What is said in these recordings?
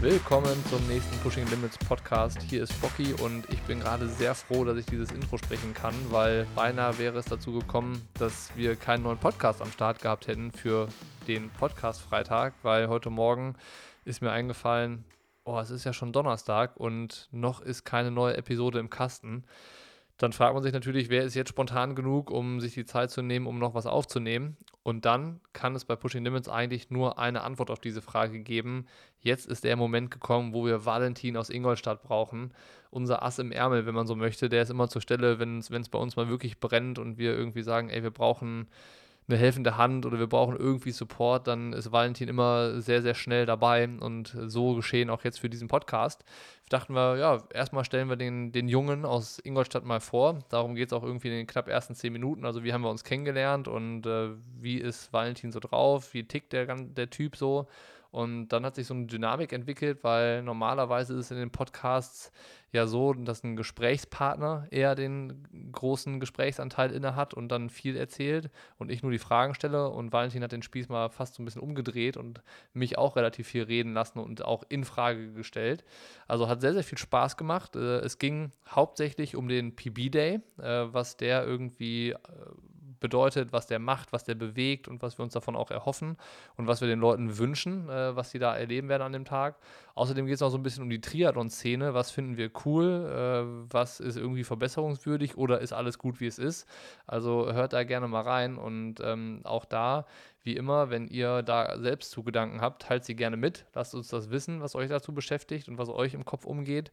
Willkommen zum nächsten Pushing Limits Podcast. Hier ist Bocky und ich bin gerade sehr froh, dass ich dieses Intro sprechen kann, weil beinahe wäre es dazu gekommen, dass wir keinen neuen Podcast am Start gehabt hätten für den Podcast Freitag, weil heute Morgen ist mir eingefallen, oh, es ist ja schon Donnerstag und noch ist keine neue Episode im Kasten dann fragt man sich natürlich, wer ist jetzt spontan genug, um sich die Zeit zu nehmen, um noch was aufzunehmen. Und dann kann es bei Pushing Limits eigentlich nur eine Antwort auf diese Frage geben. Jetzt ist der Moment gekommen, wo wir Valentin aus Ingolstadt brauchen. Unser Ass im Ärmel, wenn man so möchte. Der ist immer zur Stelle, wenn es bei uns mal wirklich brennt und wir irgendwie sagen, ey, wir brauchen eine helfende Hand oder wir brauchen irgendwie Support, dann ist Valentin immer sehr, sehr schnell dabei und so geschehen auch jetzt für diesen Podcast. Dachten wir, ja, erstmal stellen wir den, den Jungen aus Ingolstadt mal vor. Darum geht es auch irgendwie in den knapp ersten zehn Minuten. Also, wie haben wir uns kennengelernt und äh, wie ist Valentin so drauf? Wie tickt der, der Typ so? Und dann hat sich so eine Dynamik entwickelt, weil normalerweise ist es in den Podcasts ja so, dass ein Gesprächspartner eher den großen Gesprächsanteil inne hat und dann viel erzählt und ich nur die Fragen stelle. Und Valentin hat den Spieß mal fast so ein bisschen umgedreht und mich auch relativ viel reden lassen und auch in Frage gestellt. Also hat sehr, sehr viel Spaß gemacht. Äh, es ging hauptsächlich um den PB Day, äh, was der irgendwie äh, bedeutet, was der macht, was der bewegt und was wir uns davon auch erhoffen und was wir den Leuten wünschen, äh, was sie da erleben werden an dem Tag. Außerdem geht es auch so ein bisschen um die Triathlon-Szene. Was finden wir cool? Äh, was ist irgendwie verbesserungswürdig oder ist alles gut, wie es ist? Also hört da gerne mal rein und ähm, auch da wie immer, wenn ihr da selbst zu Gedanken habt, teilt sie gerne mit. Lasst uns das wissen, was euch dazu beschäftigt und was euch im Kopf umgeht.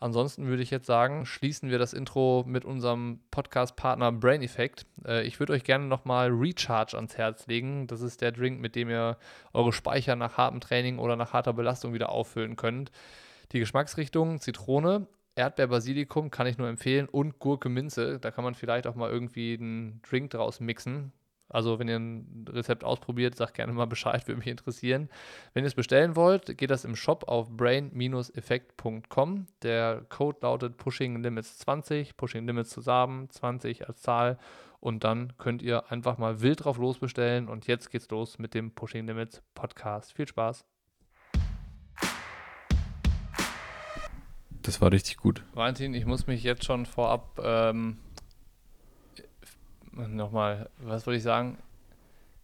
Ansonsten würde ich jetzt sagen, schließen wir das Intro mit unserem Podcast-Partner Brain Effect. Äh, ich würde euch gerne nochmal Recharge ans Herz legen. Das ist der Drink, mit dem ihr eure Speicher nach hartem Training oder nach harter Belastung wieder auffüllen könnt. Die Geschmacksrichtung Zitrone, Erdbeer-Basilikum kann ich nur empfehlen und Gurke-Minze. Da kann man vielleicht auch mal irgendwie einen Drink draus mixen. Also, wenn ihr ein Rezept ausprobiert, sagt gerne mal Bescheid, würde mich interessieren. Wenn ihr es bestellen wollt, geht das im Shop auf brain-effekt.com. Der Code lautet Pushing Limits 20, Pushing Limits zusammen, 20 als Zahl. Und dann könnt ihr einfach mal wild drauf losbestellen. Und jetzt geht's los mit dem Pushing Limits Podcast. Viel Spaß! Das war richtig gut. Valentin, ich muss mich jetzt schon vorab ähm, nochmal, was wollte ich sagen?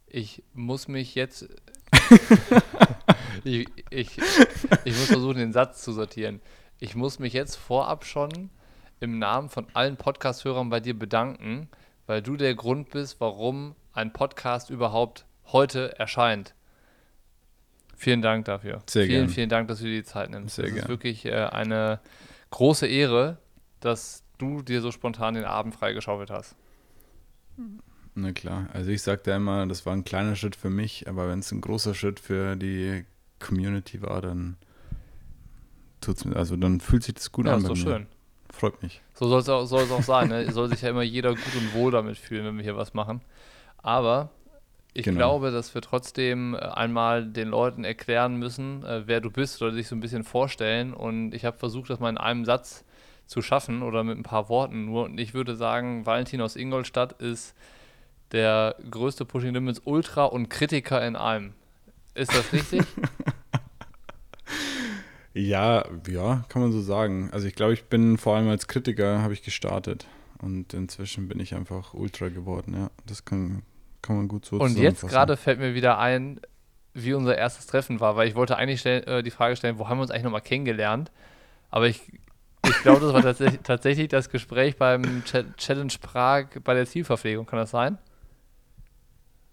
Ich muss mich jetzt. ich, ich, ich muss versuchen, den Satz zu sortieren. Ich muss mich jetzt vorab schon im Namen von allen Podcast-Hörern bei dir bedanken, weil du der Grund bist, warum ein Podcast überhaupt heute erscheint. Vielen Dank dafür. Sehr vielen, gern. vielen Dank, dass du dir die Zeit nimmst. Sehr es ist gern. wirklich äh, eine große Ehre, dass du dir so spontan den Abend freigeschaufelt hast. Na klar, also ich sagte ja immer, das war ein kleiner Schritt für mich, aber wenn es ein großer Schritt für die Community war, dann tut's mir, also dann fühlt sich das gut Ja, an. ist bei doch mir. schön. Freut mich. So soll es auch, soll's auch sein. Ne? Soll sich ja immer jeder gut und wohl damit fühlen, wenn wir hier was machen. Aber ich Genau. glaube, dass wir trotzdem äh, einmal den Leuten erklären müssen, äh, wer du bist oder sich so ein bisschen vorstellen. Und ich habe versucht, das mal in einem Satz zu schaffen oder mit ein paar Worten nur. Und ich würde sagen, Valentin aus Ingolstadt ist der größte Pushing Limits Ultra und Kritiker in einem. Ist das richtig? Ja, ja, kann man so sagen. Also ich glaube, ich bin vor allem als Kritiker habe ich gestartet und inzwischen bin ich einfach Ultra geworden. Ja, das kann, kann man gut so Und jetzt gerade fällt mir wieder ein, wie unser erstes Treffen war, weil ich wollte eigentlich stell, äh, die Frage stellen, wo haben wir uns eigentlich nochmal kennengelernt? Aber ich, ich glaube, das war tatsächlich, tatsächlich das Gespräch beim Ch Challenge Prag bei der Zielverpflegung. Kann das sein?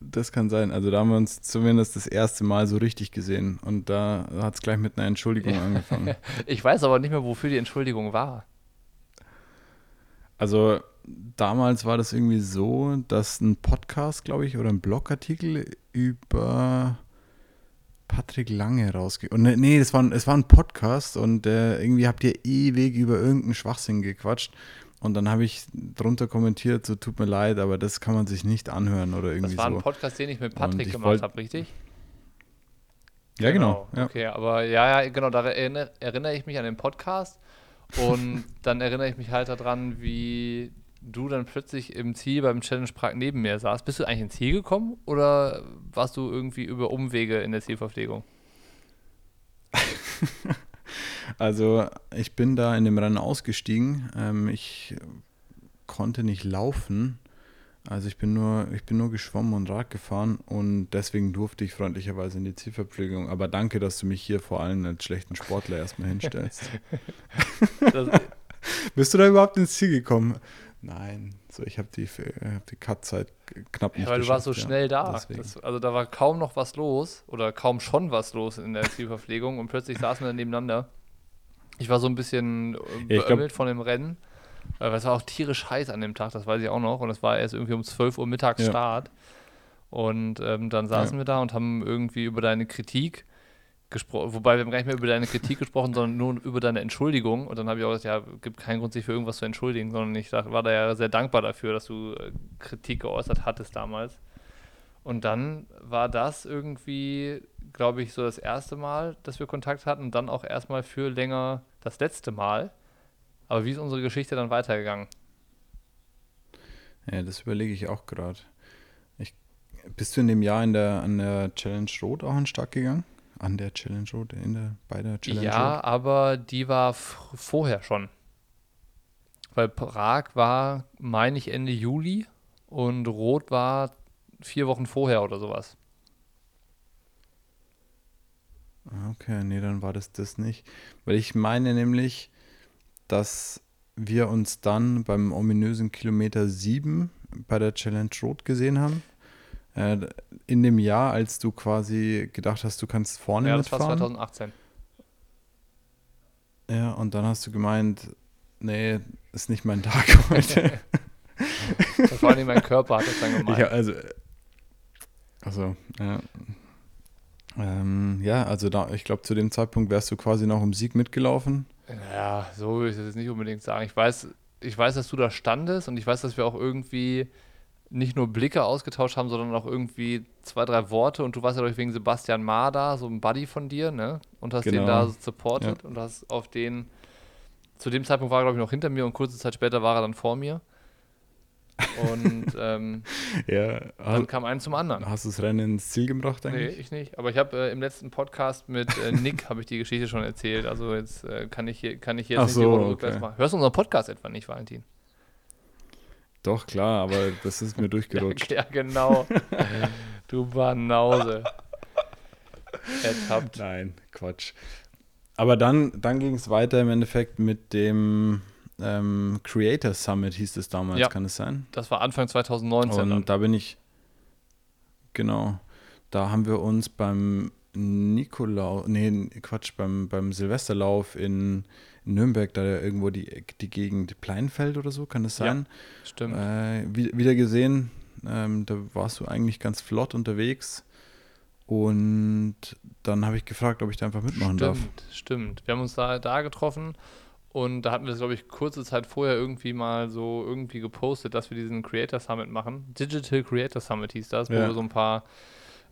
Das kann sein. Also da haben wir uns zumindest das erste Mal so richtig gesehen und da hat es gleich mit einer Entschuldigung angefangen. Ich weiß aber nicht mehr, wofür die Entschuldigung war. Also damals war das irgendwie so, dass ein Podcast, glaube ich, oder ein Blogartikel über Patrick Lange rausgekommen. Nee, nee, das war, ein- es war ein Podcast und äh, irgendwie habt ihr ewig über irgendeinen Schwachsinn gequatscht. Und dann habe ich drunter kommentiert, so tut mir leid, aber das kann man sich nicht anhören oder irgendwie Das war ein so. Podcast, den ich mit Patrick ich gemacht habe, richtig? Ja, genau. Ja. Okay, aber ja, ja, genau, da erinnere, erinnere ich mich an den Podcast und dann erinnere ich mich halt daran, wie du dann plötzlich im Ziel beim Challenge Prag neben mir saßt. Bist du eigentlich ins Ziel gekommen oder warst du irgendwie über Umwege in der Zielverpflegung? also ich bin da in dem Rennen ausgestiegen. Ähm, ich konnte nicht laufen. Also ich bin nur, ich bin nur geschwommen und Rad gefahren und deswegen durfte ich freundlicherweise in die Zielverpflegung. Aber danke, dass du mich hier vor allem als schlechten Sportler erstmal hinstellst. Bist du da überhaupt ins Ziel gekommen? Nein, so ich habe die, hab die Cut-Zeit knapp nicht ja, Weil du warst so schnell da. Das, also da war kaum noch was los oder kaum schon was los in der Zielverpflegung und plötzlich saßen wir nebeneinander. Ich war so ein bisschen äh, ja, beömmelt von dem Rennen. Weil es war auch tierisch heiß an dem Tag, das weiß ich auch noch. Und es war erst irgendwie um 12 Uhr mittags ja. Start. Und ähm, dann saßen ja. wir da und haben irgendwie über deine Kritik gesprochen, wobei wir haben gar nicht mehr über deine Kritik gesprochen, sondern nur über deine Entschuldigung. Und dann habe ich auch gesagt, ja, gibt keinen Grund, sich für irgendwas zu entschuldigen, sondern ich war da ja sehr dankbar dafür, dass du äh, Kritik geäußert hattest damals. Und dann war das irgendwie, glaube ich, so das erste Mal, dass wir Kontakt hatten und dann auch erstmal für länger das letzte Mal. Aber wie ist unsere Geschichte dann weitergegangen? Ja, das überlege ich auch gerade. Bist du in dem Jahr in der, an der Challenge Rot auch den Start gegangen? An der Challenge Road, in der, bei der Challenge ja, Road? aber die war vorher schon. Weil Prag war, meine ich, Ende Juli und Rot war vier Wochen vorher oder sowas. Ah, okay, nee, dann war das das nicht. Weil ich meine nämlich, dass wir uns dann beim ominösen Kilometer 7 bei der Challenge Road gesehen haben. Äh, in dem Jahr, als du quasi gedacht hast, du kannst vorne ja, mitfahren. Ja, das war 2018. Ja, und dann hast du gemeint, nee, ist nicht mein Tag heute. war nicht mein Körper, hat das dann gemeint. Ja, also, also, ja. Ähm, ja, also da, ich glaube, zu dem Zeitpunkt wärst du quasi noch im Sieg mitgelaufen. Ja, so würde ich das jetzt nicht unbedingt sagen. Ich weiß, ich weiß, dass du da standest und ich weiß, dass wir auch irgendwie nicht nur Blicke ausgetauscht haben, sondern auch irgendwie zwei, drei Worte. Und du warst ja durch wegen Sebastian Ma da, so ein Buddy von dir, ne? Und hast genau. den da supportet ja. und hast auf den. Zu dem Zeitpunkt war er, glaube ich, noch hinter mir und kurze Zeit später war er dann vor mir. Und ähm, ja, dann kam ein zum anderen. Hast du das Rennen ins Ziel gebracht eigentlich? Nee, ich nicht. Aber ich habe äh, im letzten Podcast mit äh, Nick habe ich die Geschichte schon erzählt. Also jetzt äh, kann ich hier, kann ich jetzt Ach nicht so, die Runde okay. rückwärts machen. Hörst du unseren Podcast etwa nicht, Valentin? Doch, klar, aber das ist mir durchgerutscht. ja, genau. du Banause. Ertappt. Nein, Quatsch. Aber dann, dann ging es weiter im Endeffekt mit dem ähm, Creator Summit, hieß es damals, ja, kann es sein? Das war Anfang 2019. Und dann. da bin ich, genau, da haben wir uns beim Nikolaus, nee, Quatsch, beim, beim Silvesterlauf in Nürnberg, da irgendwo die, die Gegend Pleinfeld oder so, kann das sein? Ja, stimmt. Äh, wieder gesehen, ähm, da warst du eigentlich ganz flott unterwegs. Und dann habe ich gefragt, ob ich da einfach mitmachen stimmt, darf. Stimmt, stimmt. Wir haben uns da, da getroffen und da hatten wir das, glaube ich, kurze Zeit vorher irgendwie mal so irgendwie gepostet, dass wir diesen Creator Summit machen. Digital Creator Summit hieß das, wo ja. wir so ein paar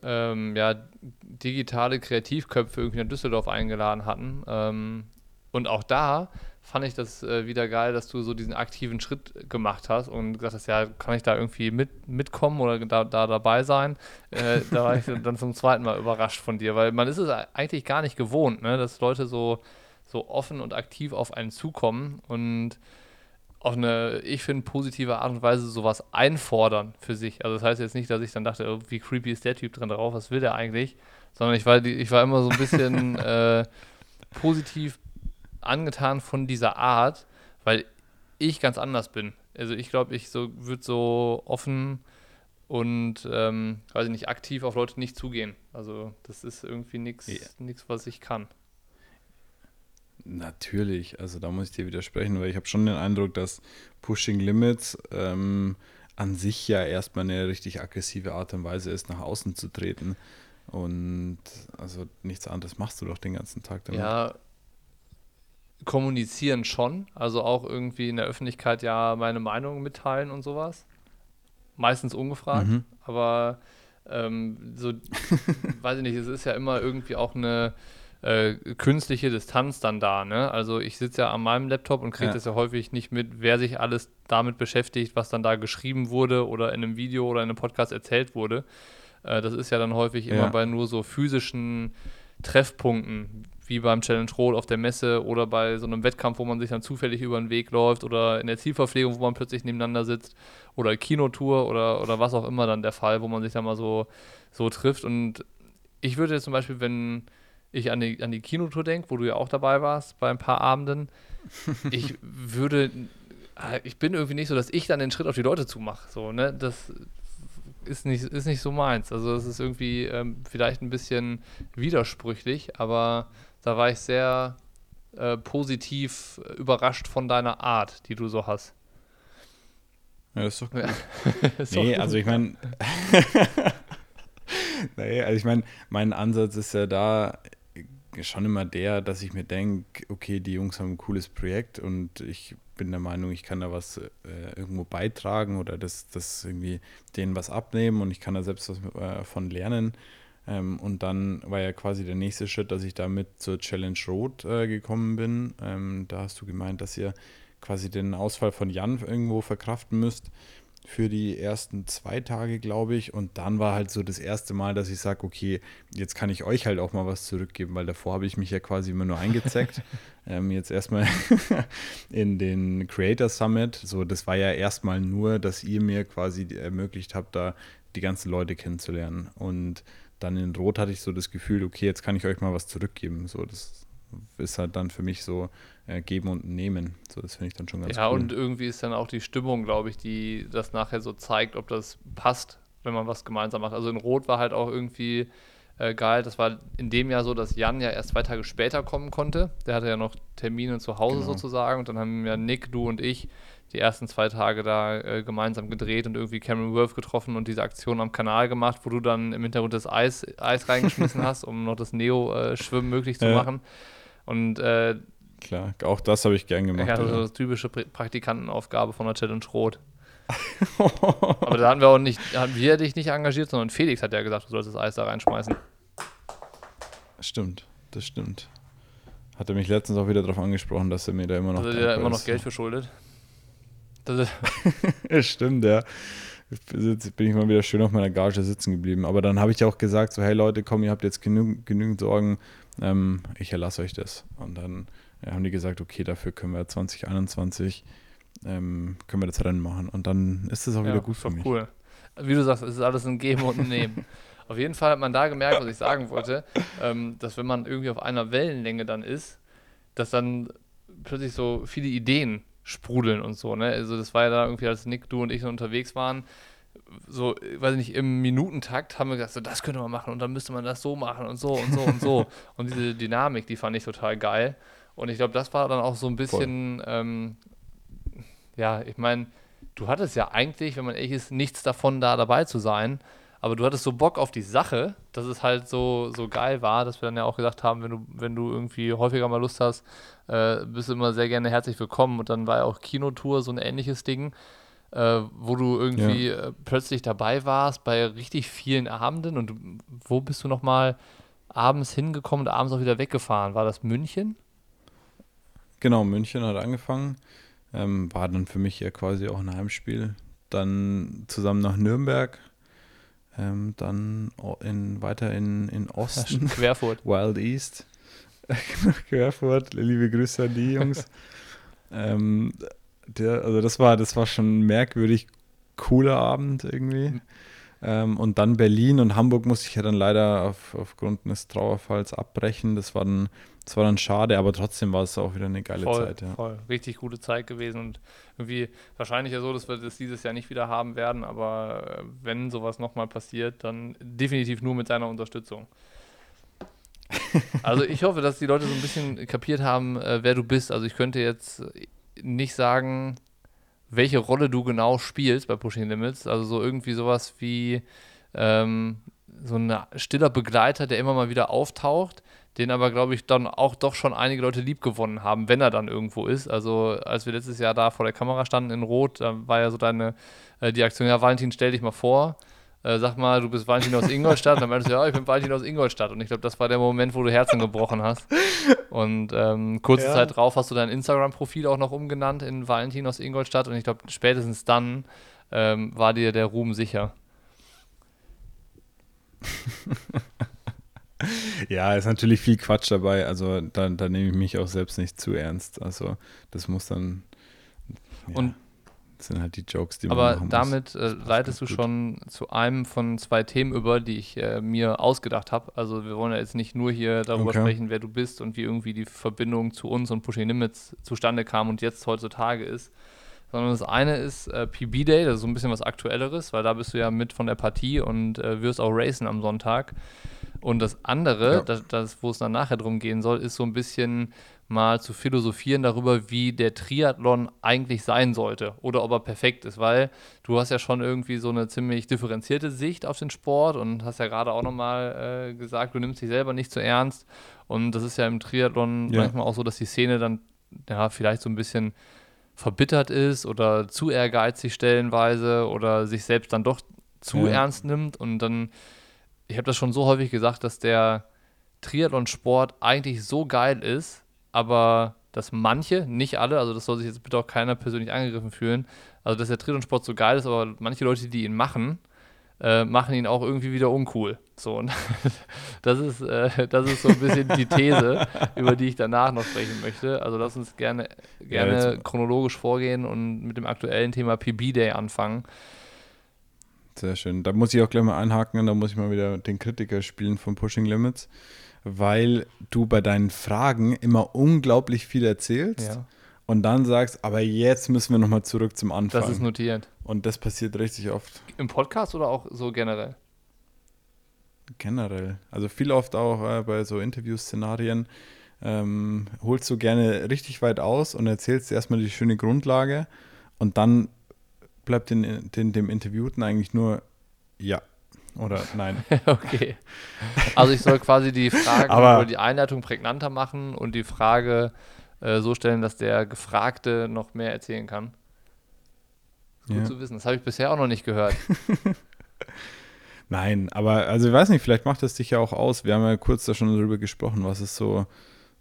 ähm, ja, digitale Kreativköpfe irgendwie nach Düsseldorf eingeladen hatten. Ähm, und auch da fand ich das äh, wieder geil, dass du so diesen aktiven Schritt gemacht hast und gesagt hast, ja, kann ich da irgendwie mit, mitkommen oder da, da dabei sein? Äh, da war ich dann zum zweiten Mal überrascht von dir, weil man ist es eigentlich gar nicht gewohnt, ne, dass Leute so, so offen und aktiv auf einen zukommen und auf eine, ich finde, positive Art und Weise sowas einfordern für sich. Also das heißt jetzt nicht, dass ich dann dachte, oh, wie creepy ist der Typ drin drauf, was will der eigentlich? Sondern ich war, ich war immer so ein bisschen äh, positiv angetan von dieser Art, weil ich ganz anders bin. Also ich glaube, ich so würde so offen und ähm, weiß ich nicht, aktiv auf Leute nicht zugehen. Also das ist irgendwie nichts, yeah. was ich kann. Natürlich, also da muss ich dir widersprechen, weil ich habe schon den Eindruck, dass Pushing Limits ähm, an sich ja erstmal eine richtig aggressive Art und Weise ist, nach außen zu treten. Und also nichts anderes machst du doch den ganzen Tag damit. Ja, kommunizieren schon, also auch irgendwie in der Öffentlichkeit ja meine Meinung mitteilen und sowas. Meistens ungefragt, mhm. aber ähm, so, weiß ich nicht, es ist ja immer irgendwie auch eine äh, künstliche Distanz dann da, ne? Also ich sitze ja an meinem Laptop und kriege ja. das ja häufig nicht mit, wer sich alles damit beschäftigt, was dann da geschrieben wurde oder in einem Video oder in einem Podcast erzählt wurde. Äh, das ist ja dann häufig immer ja. bei nur so physischen Treffpunkten, wie beim Challenge Rot auf der Messe oder bei so einem Wettkampf, wo man sich dann zufällig über den Weg läuft oder in der Zielverpflegung, wo man plötzlich nebeneinander sitzt oder Kinotour oder, oder was auch immer dann der Fall, wo man sich dann mal so, so trifft. Und ich würde jetzt zum Beispiel, wenn ich an die, an die Kinotour denke, wo du ja auch dabei warst bei ein paar Abenden, ich würde, äh, ich bin irgendwie nicht so, dass ich dann den Schritt auf die Leute zumache. So, ne? Das ist nicht, ist nicht so meins. Also es ist irgendwie ähm, vielleicht ein bisschen widersprüchlich, aber da war ich sehr äh, positiv überrascht von deiner Art, die du so hast. Ja, das ist doch gut. ist nee, also ich meine, nee, also ich meine, mein Ansatz ist ja da schon immer der, dass ich mir denke, okay, die Jungs haben ein cooles Projekt und ich bin der Meinung, ich kann da was äh, irgendwo beitragen oder das, das irgendwie denen was abnehmen und ich kann da selbst was äh, von lernen. Ähm, und dann war ja quasi der nächste Schritt, dass ich damit zur Challenge Road äh, gekommen bin. Ähm, da hast du gemeint, dass ihr quasi den Ausfall von Jan irgendwo verkraften müsst für die ersten zwei Tage, glaube ich. Und dann war halt so das erste Mal, dass ich sage, okay, jetzt kann ich euch halt auch mal was zurückgeben, weil davor habe ich mich ja quasi immer nur eingezeckt. ähm, jetzt erstmal in den Creator Summit. So, das war ja erstmal nur, dass ihr mir quasi ermöglicht habt, da die ganzen Leute kennenzulernen. Und dann in Rot hatte ich so das Gefühl, okay, jetzt kann ich euch mal was zurückgeben. So, das ist halt dann für mich so äh, geben und nehmen. So, das finde ich dann schon ganz ja, cool. Ja, und irgendwie ist dann auch die Stimmung, glaube ich, die das nachher so zeigt, ob das passt, wenn man was gemeinsam macht. Also in Rot war halt auch irgendwie äh, geil. Das war in dem Jahr so, dass Jan ja erst zwei Tage später kommen konnte. Der hatte ja noch Termine zu Hause genau. sozusagen. Und dann haben ja Nick, du und ich die ersten zwei Tage da äh, gemeinsam gedreht und irgendwie Cameron Worth getroffen und diese Aktion am Kanal gemacht, wo du dann im Hintergrund das Eis, Eis reingeschmissen hast, um noch das Neo-Schwimmen äh, möglich zu ja. machen. Und äh, Klar, auch das habe ich gern gemacht. Ja, also ja. typische Praktikantenaufgabe von der Challenge Rot. Aber da hatten wir auch nicht, haben wir dich nicht engagiert, sondern Felix hat ja gesagt, du sollst das Eis da reinschmeißen. Stimmt, das stimmt. Hat er mich letztens auch wieder darauf angesprochen, dass er mir da immer noch. Dass er dir immer noch Geld verschuldet. stimmt, ja. Jetzt bin ich mal wieder schön auf meiner Gage sitzen geblieben. Aber dann habe ich auch gesagt: so, hey Leute, komm, ihr habt jetzt genü genügend Sorgen, ähm, ich erlasse euch das. Und dann ja, haben die gesagt, okay, dafür können wir 2021 ähm, können wir das Rennen machen. Und dann ist es auch ja, wieder gut für mich. cool. Wie du sagst, es ist alles ein Geben und ein Nehmen. auf jeden Fall hat man da gemerkt, was ich sagen wollte, ähm, dass wenn man irgendwie auf einer Wellenlänge dann ist, dass dann plötzlich so viele Ideen sprudeln und so. Ne? Also das war ja da irgendwie, als Nick, du und ich so unterwegs waren, so, weiß ich nicht, im Minutentakt haben wir gesagt, so, das könnte man machen und dann müsste man das so machen und so und so und so. Und diese Dynamik, die fand ich total geil. Und ich glaube, das war dann auch so ein bisschen, ähm, ja, ich meine, du hattest ja eigentlich, wenn man ehrlich ist, nichts davon, da dabei zu sein. Aber du hattest so Bock auf die Sache, dass es halt so, so geil war, dass wir dann ja auch gesagt haben, wenn du, wenn du irgendwie häufiger mal Lust hast, äh, bist du immer sehr gerne herzlich willkommen. Und dann war ja auch Kinotour so ein ähnliches Ding, äh, wo du irgendwie ja. äh, plötzlich dabei warst bei richtig vielen Abenden. Und wo bist du nochmal abends hingekommen und abends auch wieder weggefahren? War das München? Genau, München hat angefangen. Ähm, war dann für mich ja quasi auch ein Heimspiel. Dann zusammen nach Nürnberg. Ähm, dann in, weiter in, in Osten. Querfurt. Wild East. Querfurt. Liebe Grüße an die Jungs. ähm, der, also das war, das war schon ein merkwürdig cooler Abend irgendwie. Ähm, und dann Berlin und Hamburg musste ich ja dann leider auf, aufgrund eines Trauerfalls abbrechen. Das war dann das war dann schade, aber trotzdem war es auch wieder eine geile voll, Zeit. Ja. Voll, richtig gute Zeit gewesen und irgendwie wahrscheinlich ja so, dass wir das dieses Jahr nicht wieder haben werden, aber äh, wenn sowas nochmal passiert, dann definitiv nur mit seiner Unterstützung. also ich hoffe, dass die Leute so ein bisschen kapiert haben, äh, wer du bist. Also ich könnte jetzt nicht sagen, welche Rolle du genau spielst bei Pushing Limits. Also so irgendwie sowas wie ähm, so ein stiller Begleiter, der immer mal wieder auftaucht, den aber, glaube ich, dann auch doch schon einige Leute lieb gewonnen haben, wenn er dann irgendwo ist. Also als wir letztes Jahr da vor der Kamera standen in Rot, da war ja so deine, äh, die Aktion, ja, Valentin, stell dich mal vor. Äh, sag mal, du bist Valentin aus Ingolstadt. Und dann meintest du, ja, ich bin Valentin aus Ingolstadt. Und ich glaube, das war der Moment, wo du Herzen gebrochen hast. Und ähm, kurze ja. Zeit drauf hast du dein Instagram-Profil auch noch umgenannt in Valentin aus Ingolstadt. Und ich glaube, spätestens dann ähm, war dir der Ruhm sicher. ja, ist natürlich viel Quatsch dabei. Also da, da nehme ich mich auch selbst nicht zu ernst. Also das muss dann. Ja, und das sind halt die Jokes, die man Aber machen damit äh, leitest du gut. schon zu einem von zwei Themen über, die ich äh, mir ausgedacht habe. Also wir wollen ja jetzt nicht nur hier darüber okay. sprechen, wer du bist und wie irgendwie die Verbindung zu uns und Pushing Limits zustande kam und jetzt heutzutage ist. Sondern das eine ist äh, PB Day, das ist so ein bisschen was Aktuelleres, weil da bist du ja mit von der Partie und äh, wirst auch racen am Sonntag. Und das andere, ja. das, das, wo es dann nachher drum gehen soll, ist so ein bisschen mal zu philosophieren darüber, wie der Triathlon eigentlich sein sollte oder ob er perfekt ist, weil du hast ja schon irgendwie so eine ziemlich differenzierte Sicht auf den Sport und hast ja gerade auch nochmal äh, gesagt, du nimmst dich selber nicht zu so ernst und das ist ja im Triathlon ja. manchmal auch so, dass die Szene dann ja vielleicht so ein bisschen verbittert ist oder zu ehrgeizig stellenweise oder sich selbst dann doch zu ja. ernst nimmt und dann ich habe das schon so häufig gesagt, dass der Triathlon-Sport eigentlich so geil ist, aber dass manche, nicht alle, also das soll sich jetzt bitte auch keiner persönlich angegriffen fühlen, also dass der Triathlon-Sport so geil ist, aber manche Leute, die ihn machen, äh, machen ihn auch irgendwie wieder uncool. So, und das ist, äh, das ist so ein bisschen die These, über die ich danach noch sprechen möchte. Also lass uns gerne, gerne ja, chronologisch vorgehen und mit dem aktuellen Thema PB Day anfangen. Sehr schön. Da muss ich auch gleich mal einhaken, da muss ich mal wieder den Kritiker spielen von Pushing Limits, weil du bei deinen Fragen immer unglaublich viel erzählst ja. und dann sagst, aber jetzt müssen wir nochmal zurück zum Anfang. Das ist notiert. Und das passiert richtig oft. Im Podcast oder auch so generell? Generell. Also viel oft auch äh, bei so Interviewszenarien ähm, holst du gerne richtig weit aus und erzählst erstmal die schöne Grundlage und dann bleibt den, den, dem Interviewten eigentlich nur ja oder nein. okay. Also ich soll quasi die Frage oder die Einleitung prägnanter machen und die Frage äh, so stellen, dass der Gefragte noch mehr erzählen kann. Gut ja. zu wissen. Das habe ich bisher auch noch nicht gehört. Nein, aber also ich weiß nicht, vielleicht macht das dich ja auch aus. Wir haben ja kurz da schon darüber gesprochen, was ist so,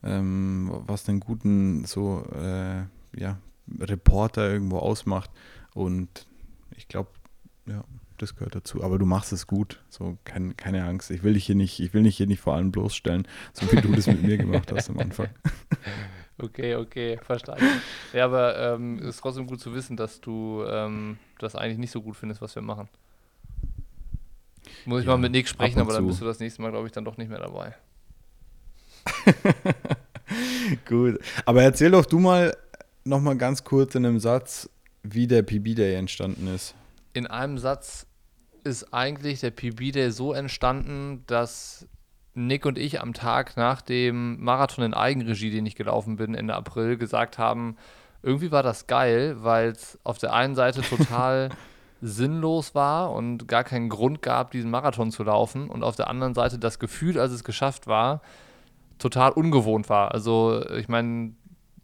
ähm, was den guten so äh, ja, Reporter irgendwo ausmacht. Und ich glaube, ja, das gehört dazu. Aber du machst es gut. So, kein, keine Angst. Ich will dich hier nicht, ich will dich hier nicht vor allem bloßstellen, so wie du das mit mir gemacht hast am Anfang. Okay, okay, verstanden. Ja, aber ähm, es ist trotzdem gut zu wissen, dass du ähm, das eigentlich nicht so gut findest, was wir machen. Muss ich ja, mal mit Nick sprechen, aber dann bist du das nächste Mal, glaube ich, dann doch nicht mehr dabei. gut. Aber erzähl doch du mal noch mal ganz kurz in einem Satz, wie der PB Day entstanden ist. In einem Satz ist eigentlich der PB Day so entstanden, dass Nick und ich am Tag nach dem Marathon in Eigenregie, den ich gelaufen bin, Ende April, gesagt haben, irgendwie war das geil, weil es auf der einen Seite total sinnlos war und gar keinen Grund gab, diesen Marathon zu laufen und auf der anderen Seite das Gefühl, als es geschafft war, total ungewohnt war. Also ich meine,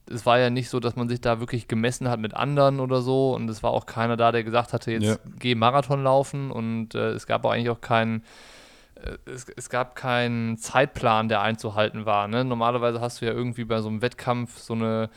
es war ja nicht so, dass man sich da wirklich gemessen hat mit anderen oder so und es war auch keiner da, der gesagt hatte, jetzt ja. geh Marathon laufen und äh, es gab auch eigentlich auch keinen äh, es, es, gab keinen Zeitplan, der einzuhalten war. Ne? Normalerweise hast du ja irgendwie bei so einem Wettkampf so eine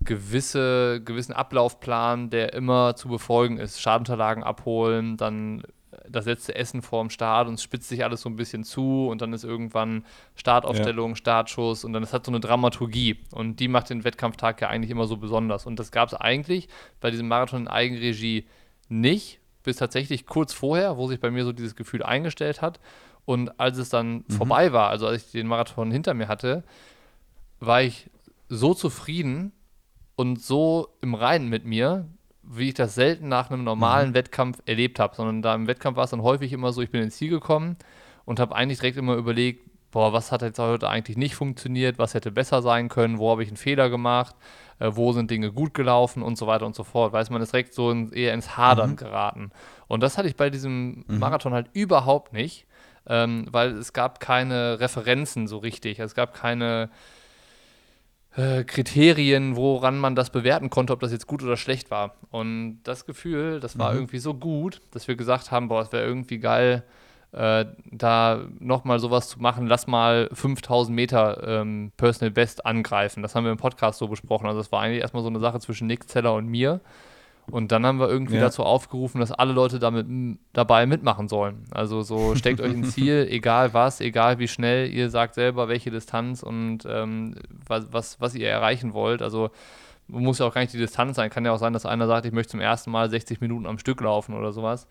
gewisse, gewissen Ablaufplan, der immer zu befolgen ist. Schadunterlagen abholen, dann das letzte Essen vorm Start und es spitzt sich alles so ein bisschen zu und dann ist irgendwann Startaufstellung, ja. Startschuss und dann es hat so eine Dramaturgie und die macht den Wettkampftag ja eigentlich immer so besonders und das gab es eigentlich bei diesem Marathon in Eigenregie nicht, bis tatsächlich kurz vorher, wo sich bei mir so dieses Gefühl eingestellt hat und als es dann mhm. vorbei war, also als ich den Marathon hinter mir hatte, war ich so zufrieden und so im Reinen mit mir, wie ich das selten nach einem normalen mhm. Wettkampf erlebt habe, sondern da im Wettkampf war es dann häufig immer so, ich bin ins Ziel gekommen und habe eigentlich direkt immer überlegt, boah, was hat jetzt heute eigentlich nicht funktioniert, was hätte besser sein können, wo habe ich einen Fehler gemacht, äh, wo sind Dinge gut gelaufen und so weiter und so fort. Weiß man ist direkt so in, eher ins Hadern mhm. geraten. Und das hatte ich bei diesem mhm. Marathon halt überhaupt nicht, ähm, weil es gab keine Referenzen so richtig. Es gab keine äh, Kriterien, woran man das bewerten konnte, ob das jetzt gut oder schlecht war. Und das Gefühl, das war mhm. irgendwie so gut, dass wir gesagt haben, boah, es wäre irgendwie geil, äh, da nochmal sowas zu machen, lass mal 5000 Meter ähm, Personal Best angreifen. Das haben wir im Podcast so besprochen. Also das war eigentlich erstmal so eine Sache zwischen Nick Zeller und mir. Und dann haben wir irgendwie Ja. dazu aufgerufen, dass alle Leute damit dabei mitmachen sollen. Also so steckt euch ein Ziel, egal was, egal wie schnell, ihr sagt selber, welche Distanz und ähm, was, was, was ihr erreichen wollt. Also muss ja auch gar nicht die Distanz sein. Kann ja auch sein, dass einer sagt, ich möchte zum ersten Mal 60 Minuten am Stück laufen oder sowas.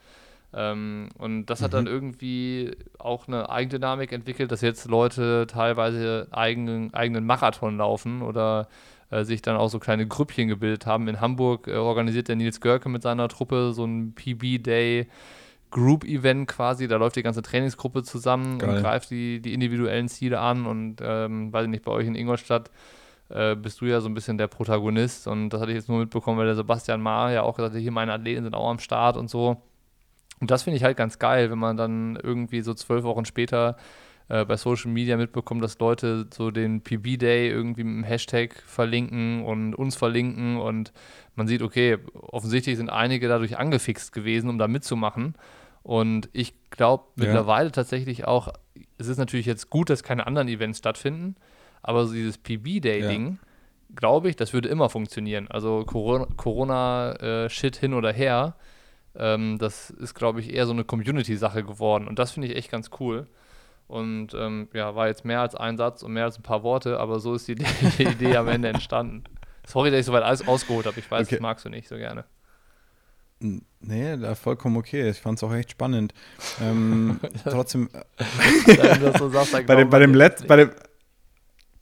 Ähm, und das hat dann irgendwie auch eine Eigendynamik entwickelt, dass jetzt Leute teilweise eigenen, eigenen Marathon laufen oder äh, sich dann auch so kleine Grüppchen gebildet haben. In Hamburg äh, organisiert der Nils Görke mit seiner Truppe so ein PB-Day Group-Event quasi. Da läuft die ganze Trainingsgruppe zusammen Geil. und greift die, die individuellen Ziele an. Und ähm, weiß ich nicht, bei euch in Ingolstadt äh, bist du ja so ein bisschen der Protagonist. Und das hatte ich jetzt nur mitbekommen, weil der Sebastian Maher ja auch gesagt hat, hier meine Athleten sind auch am Start und so. Und das finde ich halt ganz geil, wenn man dann irgendwie so zwölf Wochen später äh, bei Social Media mitbekommt, dass Leute so den PB-Day irgendwie mit einem Hashtag verlinken und uns verlinken und man sieht, okay, offensichtlich sind einige dadurch angefixt gewesen, um da mitzumachen. Und ich glaube Ja. mittlerweile tatsächlich auch, es ist natürlich jetzt gut, dass keine anderen Events stattfinden, aber so dieses PB-Day-Ding, glaube ich, das würde immer funktionieren. Also Corona- Corona-Shit hin oder her, ähm, das ist, glaube ich, eher so eine Community-Sache geworden. Und das finde ich echt ganz cool. Und ähm, ja, war jetzt mehr als ein Satz und mehr als ein paar Worte, aber so ist die Idee, die Idee am Ende entstanden. Sorry, dass ich so weit alles ausgeholt habe. Ich weiß, Okay. das magst du nicht so gerne. Nee, da vollkommen okay. Ich fand es auch echt spannend. Ähm, trotzdem, so sagst, bei dem, bei dem, nicht. bei dem,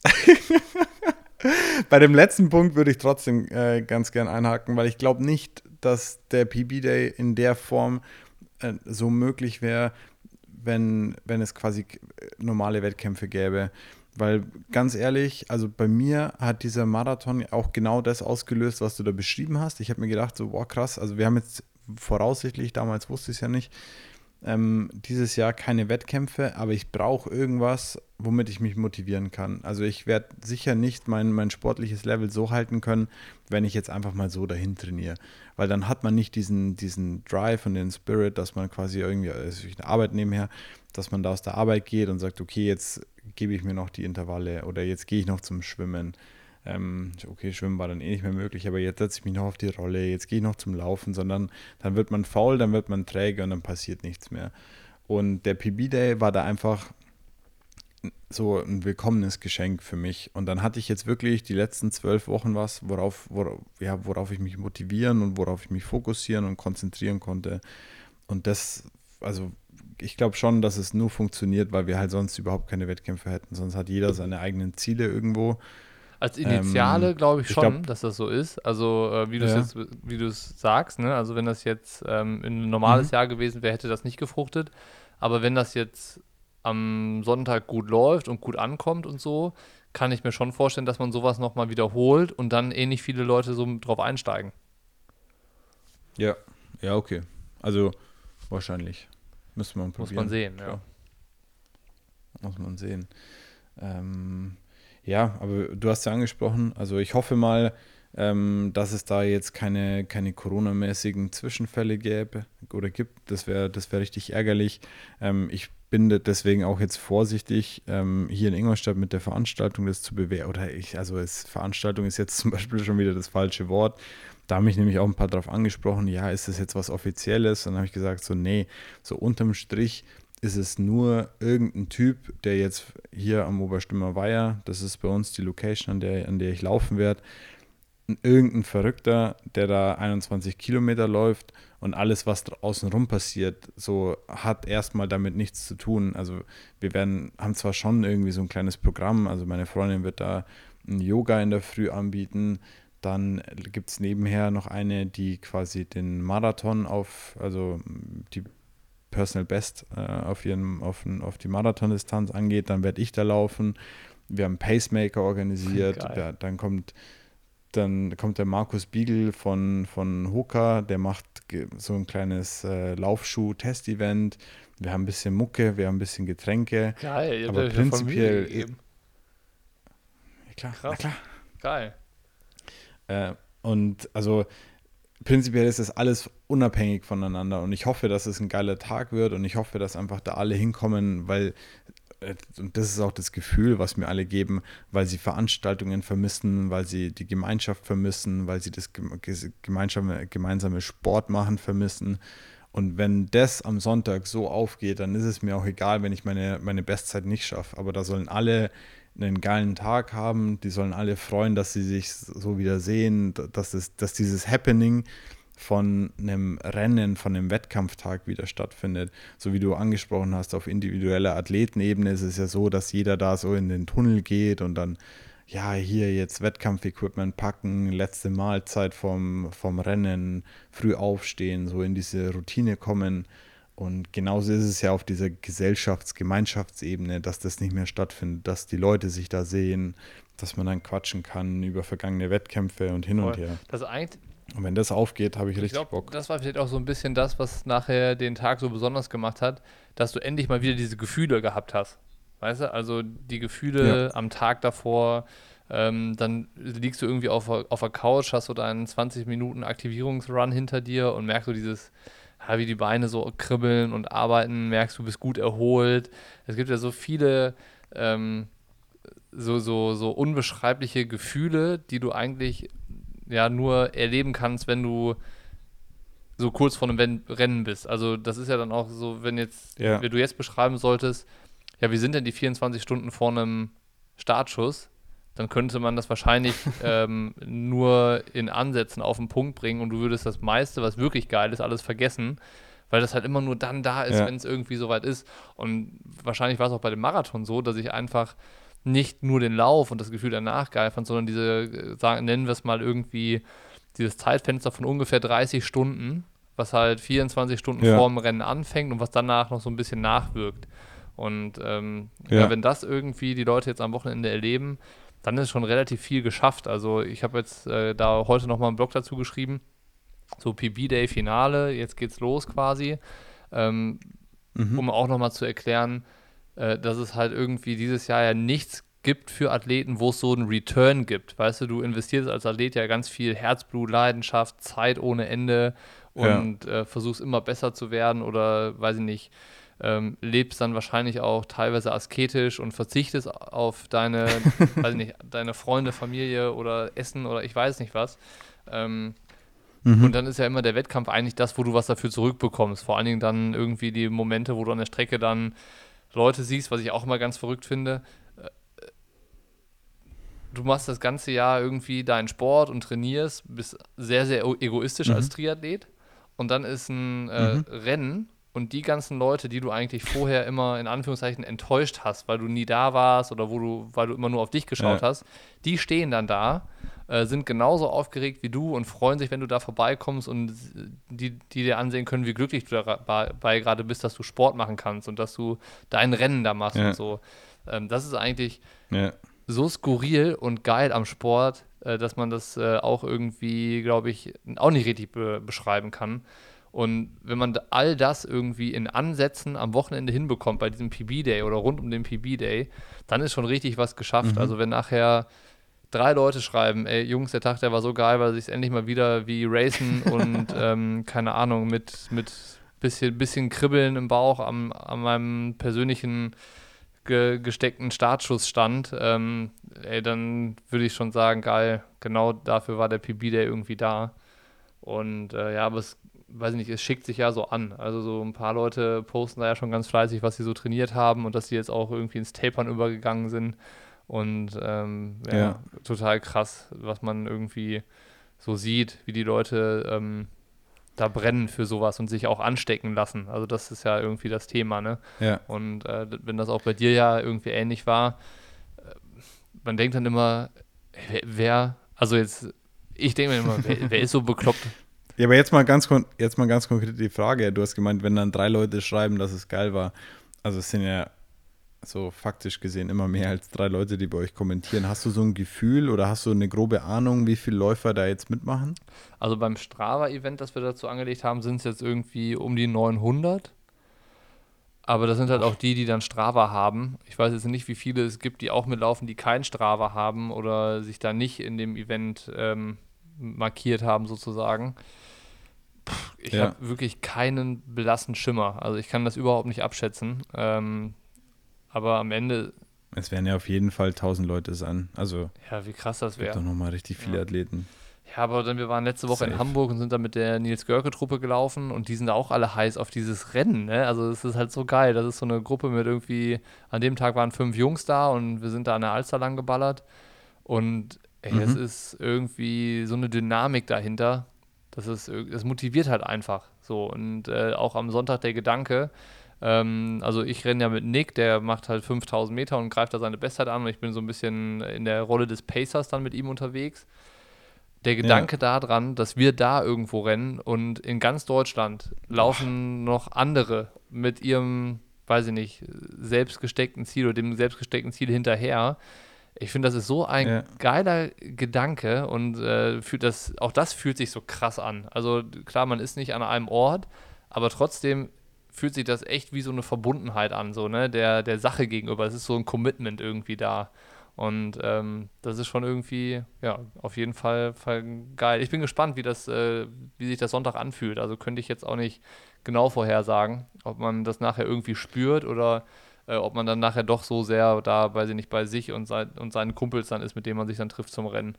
bei dem letzten Punkt würde ich trotzdem äh, ganz gern einhaken, weil ich glaube nicht, dass der PB Day in der Form äh, so möglich wäre, wenn, wenn es quasi k- normale Wettkämpfe gäbe. Weil ganz ehrlich, also bei mir hat dieser Marathon auch genau das ausgelöst, was du da beschrieben hast. Ich habe mir gedacht, so, boah, krass, also wir haben jetzt voraussichtlich, damals wusste ich es ja nicht, ähm, dieses Jahr keine Wettkämpfe, aber ich brauche irgendwas, womit ich mich motivieren kann. Also ich werde sicher nicht mein, mein sportliches Level so halten können, wenn ich jetzt einfach mal so dahin trainiere. Weil dann hat man nicht diesen, diesen Drive und den Spirit, dass man quasi irgendwie, also ich eine Arbeit nebenher, dass man da aus der Arbeit geht und sagt, okay, jetzt gebe ich mir noch die Intervalle oder jetzt gehe ich noch zum Schwimmen. Ähm, okay, Schwimmen war dann eh nicht mehr möglich, aber jetzt setze ich mich noch auf die Rolle, jetzt gehe ich noch zum Laufen, sondern dann wird man faul, dann wird man träge und dann passiert nichts mehr. Und der PB-Day war da einfach so ein willkommenes Geschenk für mich. Und dann hatte ich jetzt wirklich die letzten zwölf Wochen was, worauf, worauf, ja, worauf ich mich motivieren und worauf ich mich fokussieren und konzentrieren konnte. Und das, also ich glaube schon, dass es nur funktioniert, weil wir halt sonst überhaupt keine Wettkämpfe hätten. Sonst hat jeder seine eigenen Ziele irgendwo. Als Initiale Ähm, glaube ich ich schon, glaub- dass das so ist. Also äh, wie du es Ja. jetzt, wie du es sagst, ne? Also wenn das jetzt ähm, ein normales Mhm. Jahr gewesen wäre, hätte das nicht gefruchtet. Aber wenn das jetzt am Sonntag gut läuft und gut ankommt und so, kann ich mir schon vorstellen, dass man sowas nochmal wiederholt und dann ähnlich viele Leute so drauf einsteigen. Ja. Ja, okay. Also wahrscheinlich. Müssen wir mal Muss probieren. man sehen, ja. Klar. Muss man sehen. Ähm, ja, aber du hast ja angesprochen, also ich hoffe mal, ähm, dass es da jetzt keine, keine Corona-mäßigen Zwischenfälle gäbe oder gibt. Das wäre das wär richtig ärgerlich. Ähm, ich bin de- deswegen auch jetzt vorsichtig, ähm, hier in Ingolstadt mit der Veranstaltung das zu bewerten. Oder ich, also es, Veranstaltung ist jetzt zum Beispiel schon wieder das falsche Wort. Da haben mich nämlich auch ein paar drauf angesprochen, ja, ist das jetzt was Offizielles? Und dann habe ich gesagt, so, nee, so unterm Strich ist es nur irgendein Typ, der jetzt hier am Oberstimmer Weiher, das ist bei uns die Location, an der, an der ich laufen werde, irgendein Verrückter, der da 21 Kilometer läuft und alles, was draußen rum passiert, so hat erstmal damit nichts zu tun. Also wir werden, haben zwar schon irgendwie so ein kleines Programm, also meine Freundin wird da ein Yoga in der Früh anbieten, dann gibt es nebenher noch eine, die quasi den Marathon auf, also die Personal Best äh, auf, ihren, auf, auf die Marathondistanz angeht, dann werde ich da laufen. Wir haben Pacemaker organisiert, ja, dann kommt dann kommt der Markus Biegel von, von Hoka, der macht so ein kleines äh, Laufschuh-Test-Event. Wir haben ein bisschen Mucke, wir haben ein bisschen Getränke. Geil, Aber prinzipiell- gegeben. Ja, klar, Krass. klar. Geil. Äh, und also prinzipiell ist das alles unabhängig voneinander und ich hoffe, dass es ein geiler Tag wird und ich hoffe, dass einfach da alle hinkommen, weil äh, und das ist auch das Gefühl, was mir alle geben, weil sie Veranstaltungen vermissen, weil sie die Gemeinschaft vermissen, weil sie das gemeinsame, gemeinsame Sport machen vermissen. Und wenn das am Sonntag so aufgeht, dann ist es mir auch egal, wenn ich meine, meine Bestzeit nicht schaffe. Aber da sollen alle einen geilen Tag haben, die sollen alle freuen, dass sie sich so wieder sehen, dass, es, dass dieses Happening von einem Rennen, von einem Wettkampftag wieder stattfindet. So wie du angesprochen hast, auf individueller Athletenebene ist es ja so, dass jeder da so in den Tunnel geht und dann, ja, hier jetzt Wettkampfequipment packen, letzte Mahlzeit vom, vom Rennen, früh aufstehen, so in diese Routine kommen. Und genauso ist es ja auf dieser Gesellschafts-, Gemeinschaftsebene, dass das nicht mehr stattfindet, dass die Leute sich da sehen, dass man dann quatschen kann über vergangene Wettkämpfe und hin und her. Das eigentlich, und wenn das aufgeht, habe ich, ich richtig glaub, Bock. Das war vielleicht auch so ein bisschen das, was nachher den Tag so besonders gemacht hat, dass du endlich mal wieder diese Gefühle gehabt hast. Weißt du, also die Gefühle ja. am Tag davor, ähm, dann liegst du irgendwie auf, auf der Couch, hast so deinen 20 Minuten Aktivierungsrun hinter dir und merkst so dieses, ja, wie die Beine so kribbeln und arbeiten, merkst du bist gut erholt. Es gibt ja so viele ähm, so, so, so unbeschreibliche Gefühle, die du eigentlich ja nur erleben kannst, wenn du so kurz vor einem Rennen bist. Also das ist ja dann auch so, wenn jetzt, ja. wenn du jetzt beschreiben solltest, ja, wie sind denn die 24 Stunden vor einem Startschuss, dann könnte man das wahrscheinlich ähm, nur in Ansätzen auf den Punkt bringen und du würdest das meiste, was wirklich geil ist, alles vergessen, weil das halt immer nur dann da ist, ja. wenn es irgendwie soweit ist. Und wahrscheinlich war es auch bei dem Marathon so, dass ich einfach nicht nur den Lauf und das Gefühl danach geil fand, sondern diese, äh, sagen, nennen wir es mal irgendwie, dieses Zeitfenster von ungefähr 30 Stunden, was halt 24 Stunden ja. vorm Rennen anfängt und was danach noch so ein bisschen nachwirkt. Und ähm, ja. Ja, wenn das irgendwie die Leute jetzt am Wochenende erleben, dann ist schon relativ viel geschafft. Also ich habe jetzt äh, da heute nochmal einen Blog dazu geschrieben, so PB-Day Finale, jetzt geht's los quasi, ähm, mhm. um auch nochmal zu erklären, äh, dass es halt irgendwie dieses Jahr ja nichts gibt für Athleten, wo es so einen Return gibt. Weißt du, du investierst als Athlet ja ganz viel Herzblut, Leidenschaft, Zeit ohne Ende und ja. äh, versuchst immer besser zu werden oder weiß ich nicht, ähm, lebst dann wahrscheinlich auch teilweise asketisch und verzichtest auf deine, weiß ich nicht, deine Freunde, Familie oder Essen oder ich weiß nicht was. Ähm, mhm. Und dann ist ja immer der Wettkampf eigentlich das, wo du was dafür zurückbekommst. Vor allen Dingen dann irgendwie die Momente, wo du an der Strecke dann Leute siehst, was ich auch immer ganz verrückt finde. Äh, du machst das ganze Jahr irgendwie deinen Sport und trainierst, bist sehr, sehr egoistisch mhm. als Triathlet. Und dann ist ein äh, mhm. Rennen und die ganzen Leute, die du eigentlich vorher immer in Anführungszeichen enttäuscht hast, weil du nie da warst oder wo du, weil du immer nur auf dich geschaut ja. hast, die stehen dann da äh, sind genauso aufgeregt wie du und freuen sich, wenn du da vorbeikommst und die, die dir ansehen können, wie glücklich du dabei gerade bist, dass du Sport machen kannst und dass du dein Rennen da machst ja. und so. Ähm, das ist eigentlich ja. so skurril und geil am Sport, äh, dass man das äh, auch irgendwie, glaube ich, auch nicht richtig be beschreiben kann. Und wenn man all das irgendwie in Ansätzen am Wochenende hinbekommt bei diesem PB-Day oder rund um den PB-Day, dann ist schon richtig was geschafft. Mhm. Also wenn nachher drei Leute schreiben, ey, Jungs, der Tag, der war so geil, weil sich endlich mal wieder wie Racen und ähm, keine Ahnung, mit, mit bisschen, bisschen Kribbeln im Bauch am, an meinem persönlichen ge gesteckten Startschuss stand, ähm, ey, dann würde ich schon sagen, geil, genau dafür war der PB Day irgendwie da. Und äh, ja, aber es, weiß ich nicht, es schickt sich ja so an. Also so ein paar Leute posten da ja schon ganz fleißig, was sie so trainiert haben und dass sie jetzt auch irgendwie ins Tapern übergegangen sind. Und ähm, ja, ja, total krass, was man irgendwie so sieht, wie die Leute ähm, da brennen für sowas und sich auch anstecken lassen. Also das ist ja irgendwie das Thema, ne? Ja. Und äh, wenn das auch bei dir ja irgendwie ähnlich war, äh, man denkt dann immer, wer, also jetzt, ich denke mir immer, wer, wer ist so bekloppt? Ja, aber jetzt mal ganz jetzt mal ganz konkret die Frage. Du hast gemeint, wenn dann drei Leute schreiben, dass es geil war. Also es sind ja so faktisch gesehen immer mehr als drei Leute, die bei euch kommentieren. Hast du so ein Gefühl oder hast du eine grobe Ahnung, wie viele Läufer da jetzt mitmachen? Also beim Strava-Event, das wir dazu angelegt haben, sind es jetzt irgendwie um die 900. Aber das sind halt auch die, die dann Strava haben. Ich weiß jetzt nicht, wie viele es gibt, die auch mitlaufen, die kein Strava haben oder sich da nicht in dem Event ähm, markiert haben, sozusagen. Puh, ich ja. habe wirklich keinen blassen Schimmer. Also ich kann das überhaupt nicht abschätzen. Ähm, Aber am Ende. Es werden ja auf jeden Fall 1000 Leute sein. Also. Ja, wie krass das wäre. doch nochmal richtig viele ja. Athleten. Ja, aber dann, wir waren letzte Woche Safe. in Hamburg und sind da mit der Nils Görke-Truppe gelaufen und die sind auch alle heiß auf dieses Rennen. Ne? Also es ist halt so geil. Das ist so eine Gruppe mit irgendwie, an dem Tag waren fünf Jungs da und wir sind da an der Alster lang geballert. Und ey, mhm. es ist irgendwie so eine Dynamik dahinter. Das ist, das motiviert halt einfach so. Und äh, auch am Sonntag der Gedanke, ähm, also ich renne ja mit Nick, der macht halt 5000 Meter und greift da seine Bestzeit an und ich bin so ein bisschen in der Rolle des Pacers dann mit ihm unterwegs der Gedanke ja. daran, dass wir da irgendwo rennen und in ganz Deutschland laufen Boah. noch andere mit ihrem, weiß ich nicht, selbstgesteckten Ziel oder dem selbstgesteckten Ziel hinterher. Ich finde, das ist so ein ja. geiler Gedanke und äh, das, auch das fühlt sich so krass an. Also klar, man ist nicht an einem Ort, aber trotzdem fühlt sich das echt wie so eine Verbundenheit an, so, ne, der, der Sache gegenüber. Es ist so ein Commitment irgendwie da. Und ähm, das ist schon irgendwie, ja, auf jeden Fall, Fall geil. Ich bin gespannt, wie, das, äh, wie sich das Sonntag anfühlt. Also könnte ich jetzt auch nicht genau vorhersagen, ob man das nachher irgendwie spürt oder äh, ob man dann nachher doch so sehr da, weiß ich nicht, bei sich und, sein, und seinen Kumpels dann ist, mit denen man sich dann trifft zum Rennen.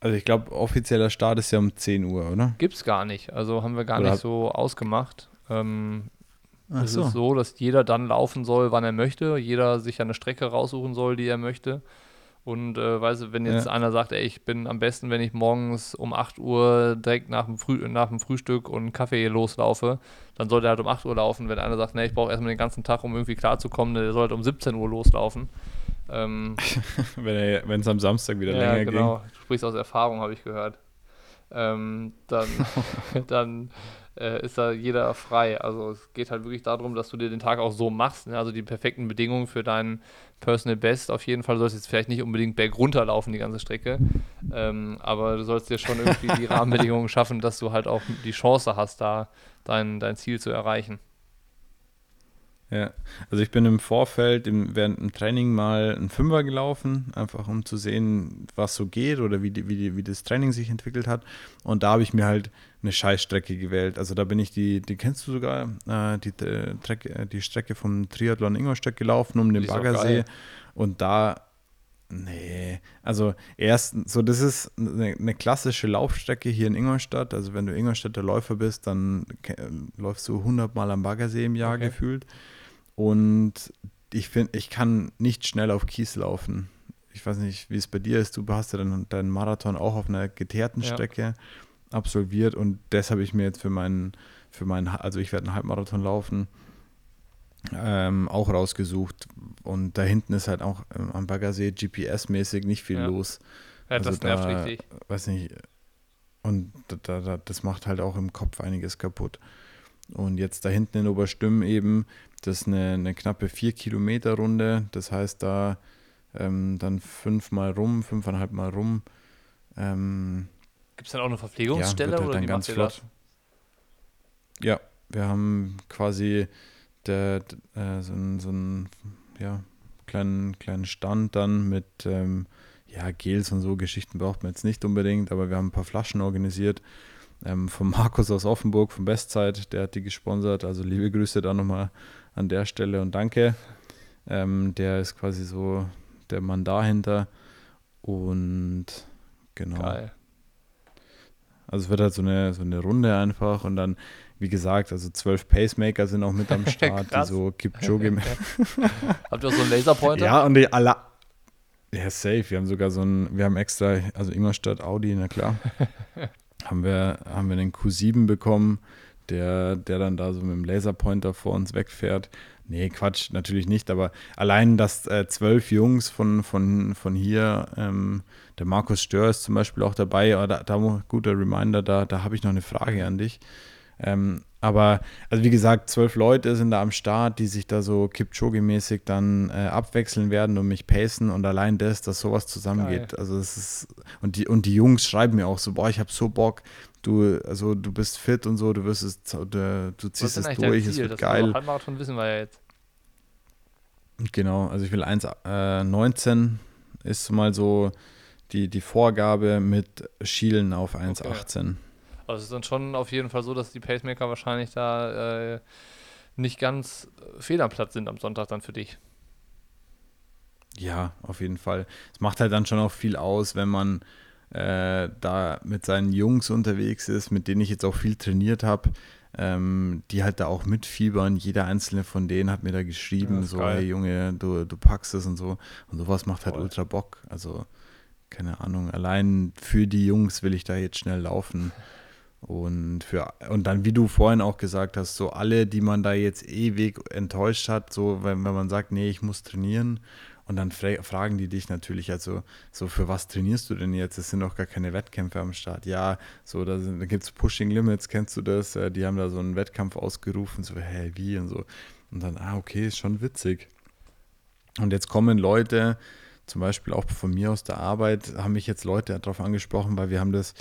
Also ich glaube, offizieller Start ist ja um 10 Uhr, oder? Gibt's gar nicht. Also haben wir gar oder nicht so ausgemacht. Ähm, es so. ist so, dass jeder dann laufen soll, wann er möchte. Jeder sich eine Strecke raussuchen soll, die er möchte. Und äh, weißt du, wenn jetzt ja. einer sagt, ey, ich bin am besten, wenn ich morgens um 8 Uhr direkt nach dem, Früh nach dem Frühstück und Kaffee loslaufe, dann soll der halt um 8 Uhr laufen. Wenn einer sagt, nee, ich brauche erstmal den ganzen Tag, um irgendwie klarzukommen, der soll halt um 17 Uhr loslaufen. Ähm, wenn es am Samstag wieder ja, länger genau. ging. genau. Du sprichst aus Erfahrung, habe ich gehört. Ähm, dann, dann äh, ist da jeder frei. Also es geht halt wirklich darum, dass du dir den Tag auch so machst. Ne? Also die perfekten Bedingungen für deinen Personal Best. Auf jeden Fall sollst du jetzt vielleicht nicht unbedingt bergunter laufen, die ganze Strecke. Ähm, aber du sollst dir schon irgendwie die Rahmenbedingungen schaffen, dass du halt auch die Chance hast, da dein, dein Ziel zu erreichen. Ja, also ich bin im Vorfeld im, während dem Training mal einen Fünfer gelaufen, einfach um zu sehen, was so geht oder wie, die, wie, die, wie das Training sich entwickelt hat. Und da habe ich mir halt eine Scheißstrecke gewählt. Also da bin ich die, die kennst du sogar, äh, die, die, äh, die Strecke vom Triathlon Ingolstadt gelaufen um den Baggersee. Und da, nee, also erst, so das ist eine, eine, klassische Laufstrecke hier in Ingolstadt. Also wenn du Ingolstädter Läufer bist, dann läufst du 100 Mal am Baggersee im Jahr okay. gefühlt. Und ich finde, ich kann nicht schnell auf Kies laufen. Ich weiß nicht, wie es bei dir ist. Du hast ja dann deinen Marathon auch auf einer geteerten ja. Strecke absolviert und das habe ich mir jetzt für meinen, für meinen, also ich werde einen Halbmarathon laufen, ähm, auch rausgesucht. Und da hinten ist halt auch ähm, am Baggersee GPS-mäßig nicht viel ja. los. Ja, also das nervt da, richtig. Weiß nicht. Und da, da, das macht halt auch im Kopf einiges kaputt. Und jetzt da hinten in Oberstümm eben, das ist eine, eine knappe 4 Kilometer Runde. Das heißt, da ähm, dann fünfmal rum, fünfeinhalb Mal rum. Ähm, Gibt es dann auch eine Verpflegungsstelle ja, halt oder wie ganz flott. Ja, wir haben quasi der, äh, so einen so ja, kleinen, kleinen Stand dann mit ähm, ja, Gels und so Geschichten braucht man jetzt nicht unbedingt, aber wir haben ein paar Flaschen organisiert ähm, von Markus aus Offenburg, von Bestzeit, der hat die gesponsert. Also liebe Grüße da nochmal an der Stelle und danke. Ähm, der ist quasi so der Mann dahinter. Und genau. Geil. Also es wird halt so eine, so eine Runde einfach und dann, wie gesagt, also zwölf Pacemaker sind auch mit am Start, die so Kipchoge. Habt ihr auch so einen Laserpointer? Ja, und die alle. Ja, safe. Wir haben sogar so einen, wir haben extra, also Ingolstadt Audi, na klar. haben wir, haben wir einen Q7 bekommen, der, der dann da so mit dem Laserpointer vor uns wegfährt. Nee, Quatsch, natürlich nicht, aber allein, dass äh, zwölf Jungs von, von, von hier, ähm, der Markus Stör ist zum Beispiel auch dabei, da, da guter Reminder, da, da habe ich noch eine Frage an dich. Ähm, aber, also wie gesagt, zwölf Leute sind da am Start, die sich da so Kipchoge-mäßig dann äh, abwechseln werden und mich pacen und allein das, dass sowas zusammengeht. Geil. Also es ist, und die, und die Jungs schreiben mir auch so, boah, ich habe so Bock, du, also du bist fit und so, du wirst es, du, du ziehst es durch, es wird das geil. Halbmarathon wissen wir ja jetzt. Genau, also ich will 1,19 äh, ist mal so die, die Vorgabe mit Schielen auf 1,18. Okay. Also es ist dann schon auf jeden Fall so, dass die Pacemaker wahrscheinlich da äh, nicht ganz äh, fehl am Platz sind am Sonntag dann für dich. Ja, auf jeden Fall. Es macht halt dann schon auch viel aus, wenn man äh, da mit seinen Jungs unterwegs ist, mit denen ich jetzt auch viel trainiert habe, ähm, die halt da auch mitfiebern. Jeder einzelne von denen hat mir da geschrieben, ja, so, geil. hey Junge, du, du packst es und so. Und sowas macht halt Voll. ultra Bock. Also, keine Ahnung, allein für die Jungs will ich da jetzt schnell laufen. Und, für, und dann, wie du vorhin auch gesagt hast, so alle, die man da jetzt ewig enttäuscht hat, so wenn, wenn man sagt, nee, ich muss trainieren und dann fra fragen die dich natürlich, also so für was trainierst du denn jetzt? Es sind doch gar keine Wettkämpfe am Start. Ja, so da, da gibt es Pushing Limits, kennst du das? Äh, die haben da so einen Wettkampf ausgerufen, so, hä, wie und so. Und dann, ah, okay, ist schon witzig. Und jetzt kommen Leute, zum Beispiel auch von mir aus der Arbeit, haben mich jetzt Leute darauf angesprochen, weil wir haben das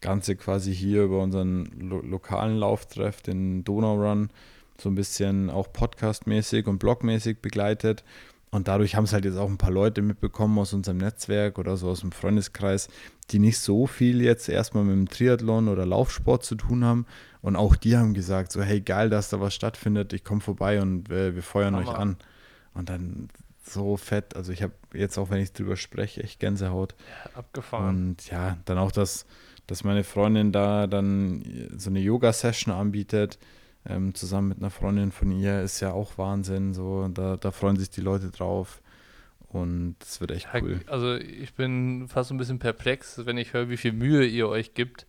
Ganze quasi hier über unseren lo lokalen Lauftreff, den Donau Run, so ein bisschen auch podcastmäßig und blogmäßig begleitet. Und dadurch haben es halt jetzt auch ein paar Leute mitbekommen aus unserem Netzwerk oder so aus dem Freundeskreis, die nicht so viel jetzt erstmal mit dem Triathlon oder Laufsport zu tun haben. Und auch die haben gesagt, so hey, geil, dass da was stattfindet, ich komme vorbei und äh, wir feuern Hammer. euch an. Und dann so fett, also ich habe jetzt auch, wenn ich drüber spreche, echt Gänsehaut. Ja, abgefahren. Und ja, dann auch, dass, dass meine Freundin da dann so eine Yoga-Session anbietet ähm, zusammen mit einer Freundin von ihr, ist ja auch Wahnsinn. So, da, da freuen sich die Leute drauf. Und es wird echt cool. Also ich bin fast ein bisschen perplex, wenn ich höre, wie viel Mühe ihr euch gibt,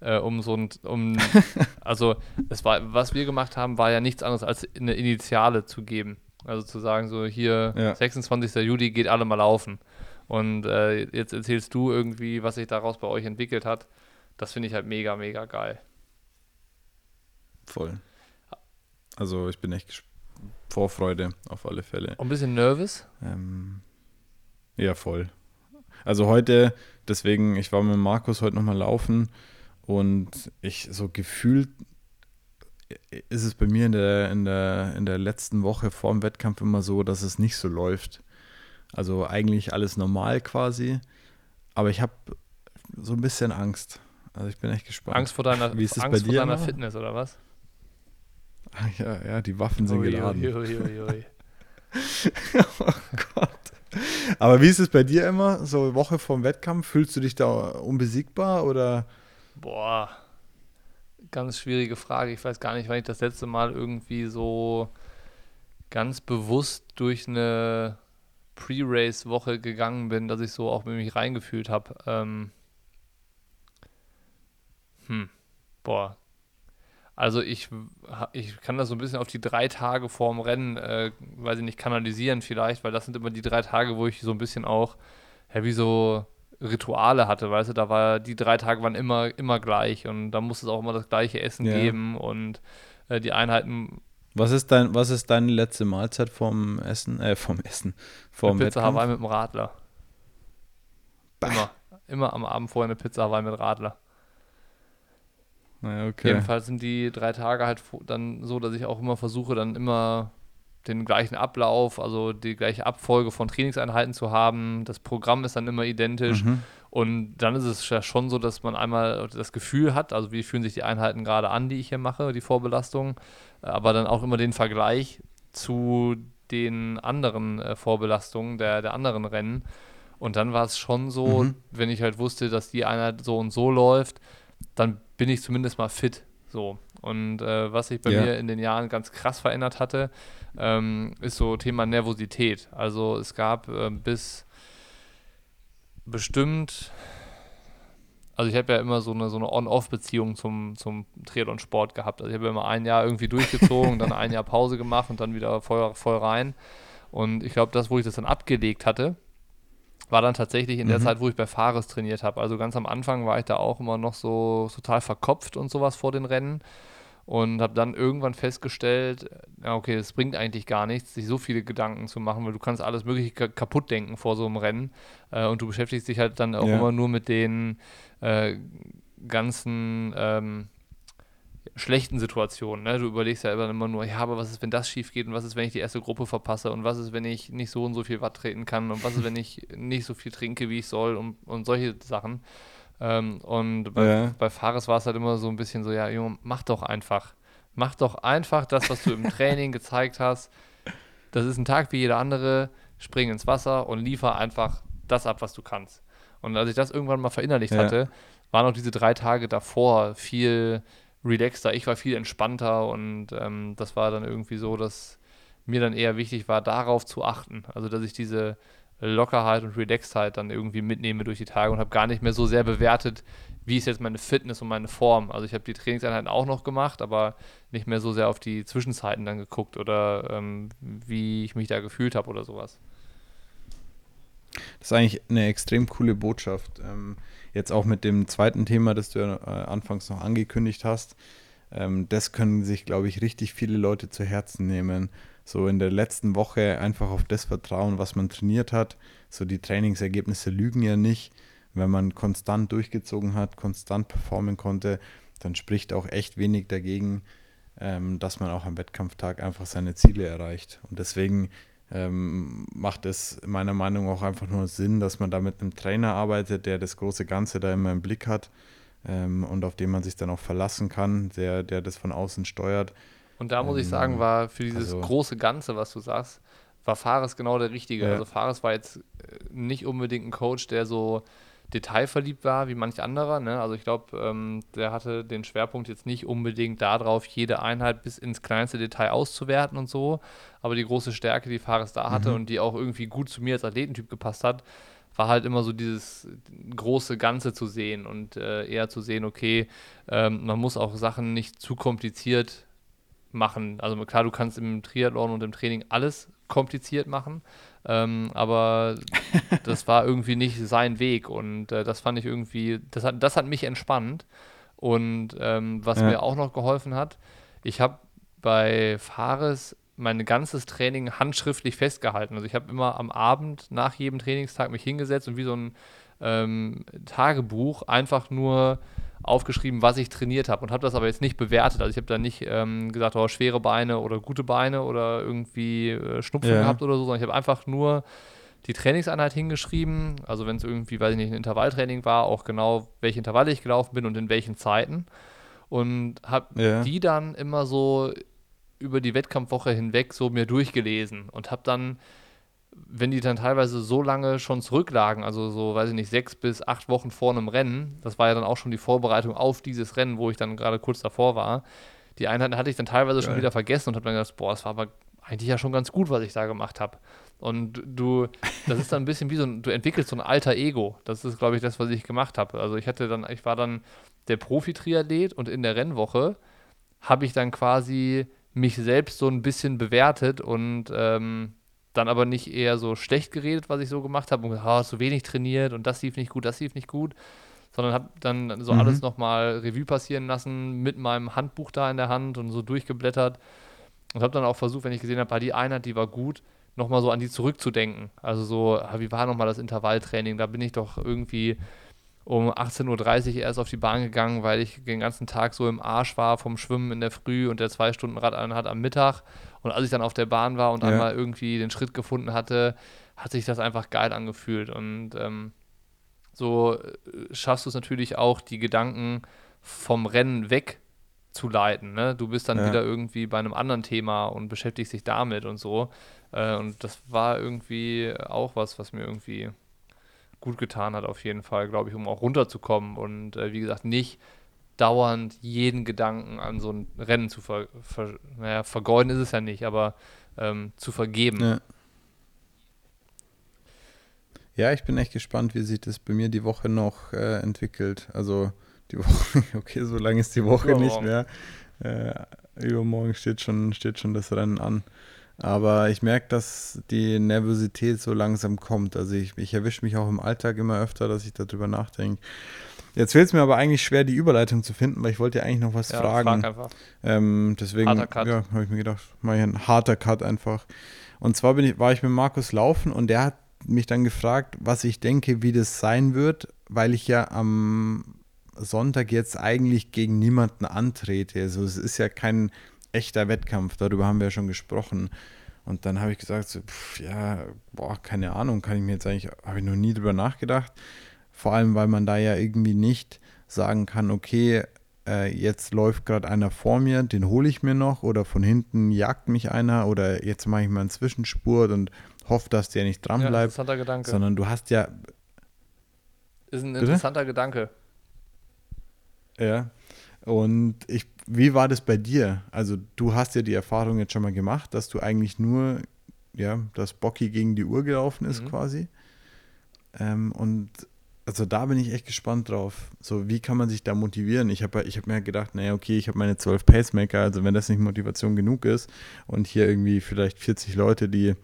äh, um so ein, um, also es war, was wir gemacht haben, war ja nichts anderes als eine Initiale zu geben. Also zu sagen, so hier, ja. 26. Juli geht alle mal laufen. Und äh, jetzt erzählst du irgendwie, was sich daraus bei euch entwickelt hat. Das finde ich halt mega, mega geil. Voll. Also ich bin echt Vorfreude auf alle Fälle. Ein bisschen nervös? Ähm, ja, voll. Also heute, deswegen, ich war mit Markus heute nochmal laufen und ich so gefühlt ist es bei mir in der, in der, in der letzten Woche vor dem Wettkampf immer so, dass es nicht so läuft. Also eigentlich alles normal quasi, aber ich habe so ein bisschen Angst. Also ich bin echt gespannt. Angst vor deiner, Wie ist Angst bei dir vor deiner Fitness oder was? Ja, ja, die Waffen sind ui, geladen. Ui, ui, oh Gott. Aber wie ist es bei dir immer? So Woche vorm Wettkampf, fühlst du dich da unbesiegbar oder? Boah, ganz schwierige Frage. Ich weiß gar nicht, wann ich das letzte Mal irgendwie so ganz bewusst durch eine Pre-Race-Woche gegangen bin, dass ich so auch mit mich reingefühlt habe. Ähm hm, boah, also ich, ich kann das so ein bisschen auf die drei Tage vorm Rennen, äh, weiß ich nicht, kanalisieren vielleicht, weil das sind immer die drei Tage, wo ich so ein bisschen auch, ja, wie so Rituale hatte, weißt du, da war, die drei Tage waren immer, immer gleich und da muss es auch immer das gleiche Essen ja. geben und äh, die Einheiten. Was ist dein, was ist deine letzte Mahlzeit vom Essen, äh, vom Essen, vom Pizza Wettkampf? Hawaii mit dem Radler. Bah. Immer, immer am Abend vorher eine Pizza Hawaii mit Radler. Naja, okay. Jedenfalls sind die drei Tage halt dann so, dass ich auch immer versuche, dann immer den gleichen Ablauf, also die gleiche Abfolge von Trainingseinheiten zu haben. Das Programm ist dann immer identisch. Mhm. Und dann ist es ja schon so, dass man einmal das Gefühl hat, also wie fühlen sich die Einheiten gerade an, die ich hier mache, die Vorbelastung, aber dann auch immer den Vergleich zu den anderen äh, Vorbelastungen der, der anderen Rennen. Und dann war es schon so, mhm. wenn ich halt wusste, dass die Einheit so und so läuft, dann bin ich zumindest mal fit. So. Und äh, was sich bei ja. mir in den Jahren ganz krass verändert hatte, ähm, ist so Thema Nervosität. Also es gab äh, bis bestimmt, also ich habe ja immer so eine, so eine On-Off-Beziehung zum, zum Triathlon-Sport gehabt. Also ich habe immer ein Jahr irgendwie durchgezogen, dann ein Jahr Pause gemacht und dann wieder voll, voll rein. Und ich glaube, das, wo ich das dann abgelegt hatte, war dann tatsächlich in der mhm. Zeit, wo ich bei Fares trainiert habe. Also ganz am Anfang war ich da auch immer noch so total verkopft und sowas vor den Rennen und habe dann irgendwann festgestellt, okay, es bringt eigentlich gar nichts, sich so viele Gedanken zu machen, weil du kannst alles mögliche kaputt denken vor so einem Rennen äh, und du beschäftigst dich halt dann auch ja. immer nur mit den äh, ganzen ähm, schlechten Situationen. Ne? Du überlegst ja immer nur, ja, aber was ist, wenn das schief geht und was ist, wenn ich die erste Gruppe verpasse und was ist, wenn ich nicht so und so viel Watt treten kann und was ist, wenn ich nicht so viel trinke, wie ich soll und, und solche Sachen. Ähm, und bei, ja. bei Fares war es halt immer so ein bisschen so, ja, Junge, mach doch einfach. Mach doch einfach das, was du im Training gezeigt hast. Das ist ein Tag wie jeder andere. Spring ins Wasser und liefer einfach das ab, was du kannst. Und als ich das irgendwann mal verinnerlicht ja. hatte, waren auch diese drei Tage davor viel relaxter. Ich war viel entspannter und ähm, das war dann irgendwie so, dass mir dann eher wichtig war, darauf zu achten. Also, dass ich diese Lockerheit und Relaxedheit dann irgendwie mitnehme durch die Tage und habe gar nicht mehr so sehr bewertet, wie ist jetzt meine Fitness und meine Form. Also ich habe die Trainingseinheiten auch noch gemacht, aber nicht mehr so sehr auf die Zwischenzeiten dann geguckt oder ähm, wie ich mich da gefühlt habe oder sowas. Das ist eigentlich eine extrem coole Botschaft. Ähm, jetzt auch mit dem zweiten Thema, das du ja äh, anfangs noch angekündigt hast. Ähm, das können sich, glaube ich, richtig viele Leute zu Herzen nehmen. So in der letzten Woche einfach auf das vertrauen, was man trainiert hat. So die Trainingsergebnisse lügen ja nicht wenn man konstant durchgezogen hat, konstant performen konnte, dann spricht auch echt wenig dagegen, ähm, dass man auch am Wettkampftag einfach seine Ziele erreicht. Und deswegen ähm, macht es meiner Meinung nach auch einfach nur Sinn, dass man da mit einem Trainer arbeitet, der das große Ganze da immer im Blick hat ähm, und auf den man sich dann auch verlassen kann, der, der das von außen steuert. Und da muss ich sagen, ähm, war für dieses also, große Ganze, was du sagst, war Fares genau der Richtige. Ja. Also Fares war jetzt äh, nicht unbedingt ein Coach, der so detailverliebt war wie manch anderer. Ne? Also ich glaube, ähm, der hatte den Schwerpunkt jetzt nicht unbedingt darauf, jede Einheit bis ins kleinste Detail auszuwerten und so. Aber die große Stärke, die Fares da hatte mhm. und die auch irgendwie gut zu mir als Athletentyp gepasst hat, war halt immer so dieses große Ganze zu sehen und äh, eher zu sehen, okay, ähm, man muss auch Sachen nicht zu kompliziert machen. Also klar, du kannst im Triathlon und im Training alles kompliziert machen, ähm, aber das war irgendwie nicht sein Weg und äh, das fand ich irgendwie, das hat, das hat mich entspannt. Und ähm, was ja. mir auch noch geholfen hat, ich habe bei Fares mein ganzes Training handschriftlich festgehalten. Also ich habe immer am Abend nach jedem Trainingstag mich hingesetzt und wie so ein ähm, Tagebuch einfach nur aufgeschrieben, was ich trainiert habe und habe das aber jetzt nicht bewertet. Also ich habe da nicht ähm, gesagt, oh, schwere Beine oder gute Beine oder irgendwie äh, Schnupfen ja. gehabt oder so, sondern ich habe einfach nur die Trainingseinheit hingeschrieben. Also wenn es irgendwie, weiß ich nicht, ein Intervalltraining war, auch genau, welche Intervalle ich gelaufen bin und in welchen Zeiten. Und habe ja. die dann immer so über die Wettkampfwoche hinweg so mir durchgelesen und habe dann wenn die dann teilweise so lange schon zurücklagen, also so, weiß ich nicht, sechs bis acht Wochen vor einem Rennen, das war ja dann auch schon die Vorbereitung auf dieses Rennen, wo ich dann gerade kurz davor war, die Einheiten hatte ich dann teilweise Geil. schon wieder vergessen und habe dann gedacht, boah, das war aber eigentlich ja schon ganz gut, was ich da gemacht habe. Und du, das ist dann ein bisschen wie so ein, du entwickelst so ein alter Ego. Das ist, glaube ich, das, was ich gemacht habe. Also ich hatte dann, ich war dann der Profi-Triathlet und in der Rennwoche habe ich dann quasi mich selbst so ein bisschen bewertet und ähm, dann aber nicht eher so schlecht geredet, was ich so gemacht habe und gesagt, oh, so wenig trainiert und das lief nicht gut, das lief nicht gut, sondern habe dann so mhm. alles nochmal Revue passieren lassen mit meinem Handbuch da in der Hand und so durchgeblättert und habe dann auch versucht, wenn ich gesehen habe, die Einheit, die war gut, nochmal so an die zurückzudenken. Also so, ah, wie war nochmal das Intervalltraining? Da bin ich doch irgendwie um 18.30 Uhr erst auf die Bahn gegangen, weil ich den ganzen Tag so im Arsch war vom Schwimmen in der Früh und der zwei Stunden Radeinheit am Mittag und als ich dann auf der Bahn war und ja. einmal irgendwie den Schritt gefunden hatte, hat sich das einfach geil angefühlt. Und ähm, so äh, schaffst du es natürlich auch, die Gedanken vom Rennen wegzuleiten. Ne? Du bist dann ja. wieder irgendwie bei einem anderen Thema und beschäftigst dich damit und so. Äh, und das war irgendwie auch was, was mir irgendwie gut getan hat, auf jeden Fall, glaube ich, um auch runterzukommen und äh, wie gesagt, nicht dauernd jeden Gedanken an so ein Rennen zu ver, ver naja, vergeuden ist es ja nicht, aber ähm, zu vergeben. Ja. ja. ich bin echt gespannt, wie sich das bei mir die Woche noch äh, entwickelt. Also die Woche, okay, so lange ist die Woche Übermorgen. nicht mehr. Äh, übermorgen steht schon, steht schon das Rennen an. Aber ich merke, dass die Nervosität so langsam kommt. Also ich, ich erwische mich auch im Alltag immer öfter, dass ich darüber nachdenke. Jetzt fällt es mir aber eigentlich schwer, die Überleitung zu finden, weil ich wollte ja eigentlich noch was ja, fragen. Frag einfach. Ähm, deswegen ja, habe ich mir gedacht, mache ich ein harter Cut einfach. Und zwar ich, war ich mit Markus laufen und der hat mich dann gefragt, was ich denke, wie das sein wird, weil ich ja am Sonntag jetzt eigentlich gegen niemanden antrete. Also es ist ja kein echter Wettkampf, darüber haben wir ja schon gesprochen. Und dann habe ich gesagt, so, pff, ja, boah, keine Ahnung, kann ich mir jetzt eigentlich, habe ich noch nie drüber nachgedacht. Vor allem, weil man da ja irgendwie nicht sagen kann, okay, äh, jetzt läuft gerade einer vor mir, den hole ich mir noch oder von hinten jagt mich einer oder jetzt mache ich mal einen Zwischenspurt und hoffe, dass der nicht dran Ja, bleibt, interessanter Gedanke. sondern du hast ja, ist ein Bitte? interessanter Gedanke. ja, und ich, wie war das bei dir? Also du hast ja die Erfahrung jetzt schon mal gemacht, dass du eigentlich nur, ja, dass Bocky gegen die Uhr gelaufen ist Mhm. quasi. Ähm, und also da bin ich echt gespannt drauf. So, wie kann man sich da motivieren? Ich habe ich hab mir gedacht, naja, okay, ich habe meine 12 Pacemaker, also wenn das nicht Motivation genug ist und hier irgendwie vielleicht 40 Leute, die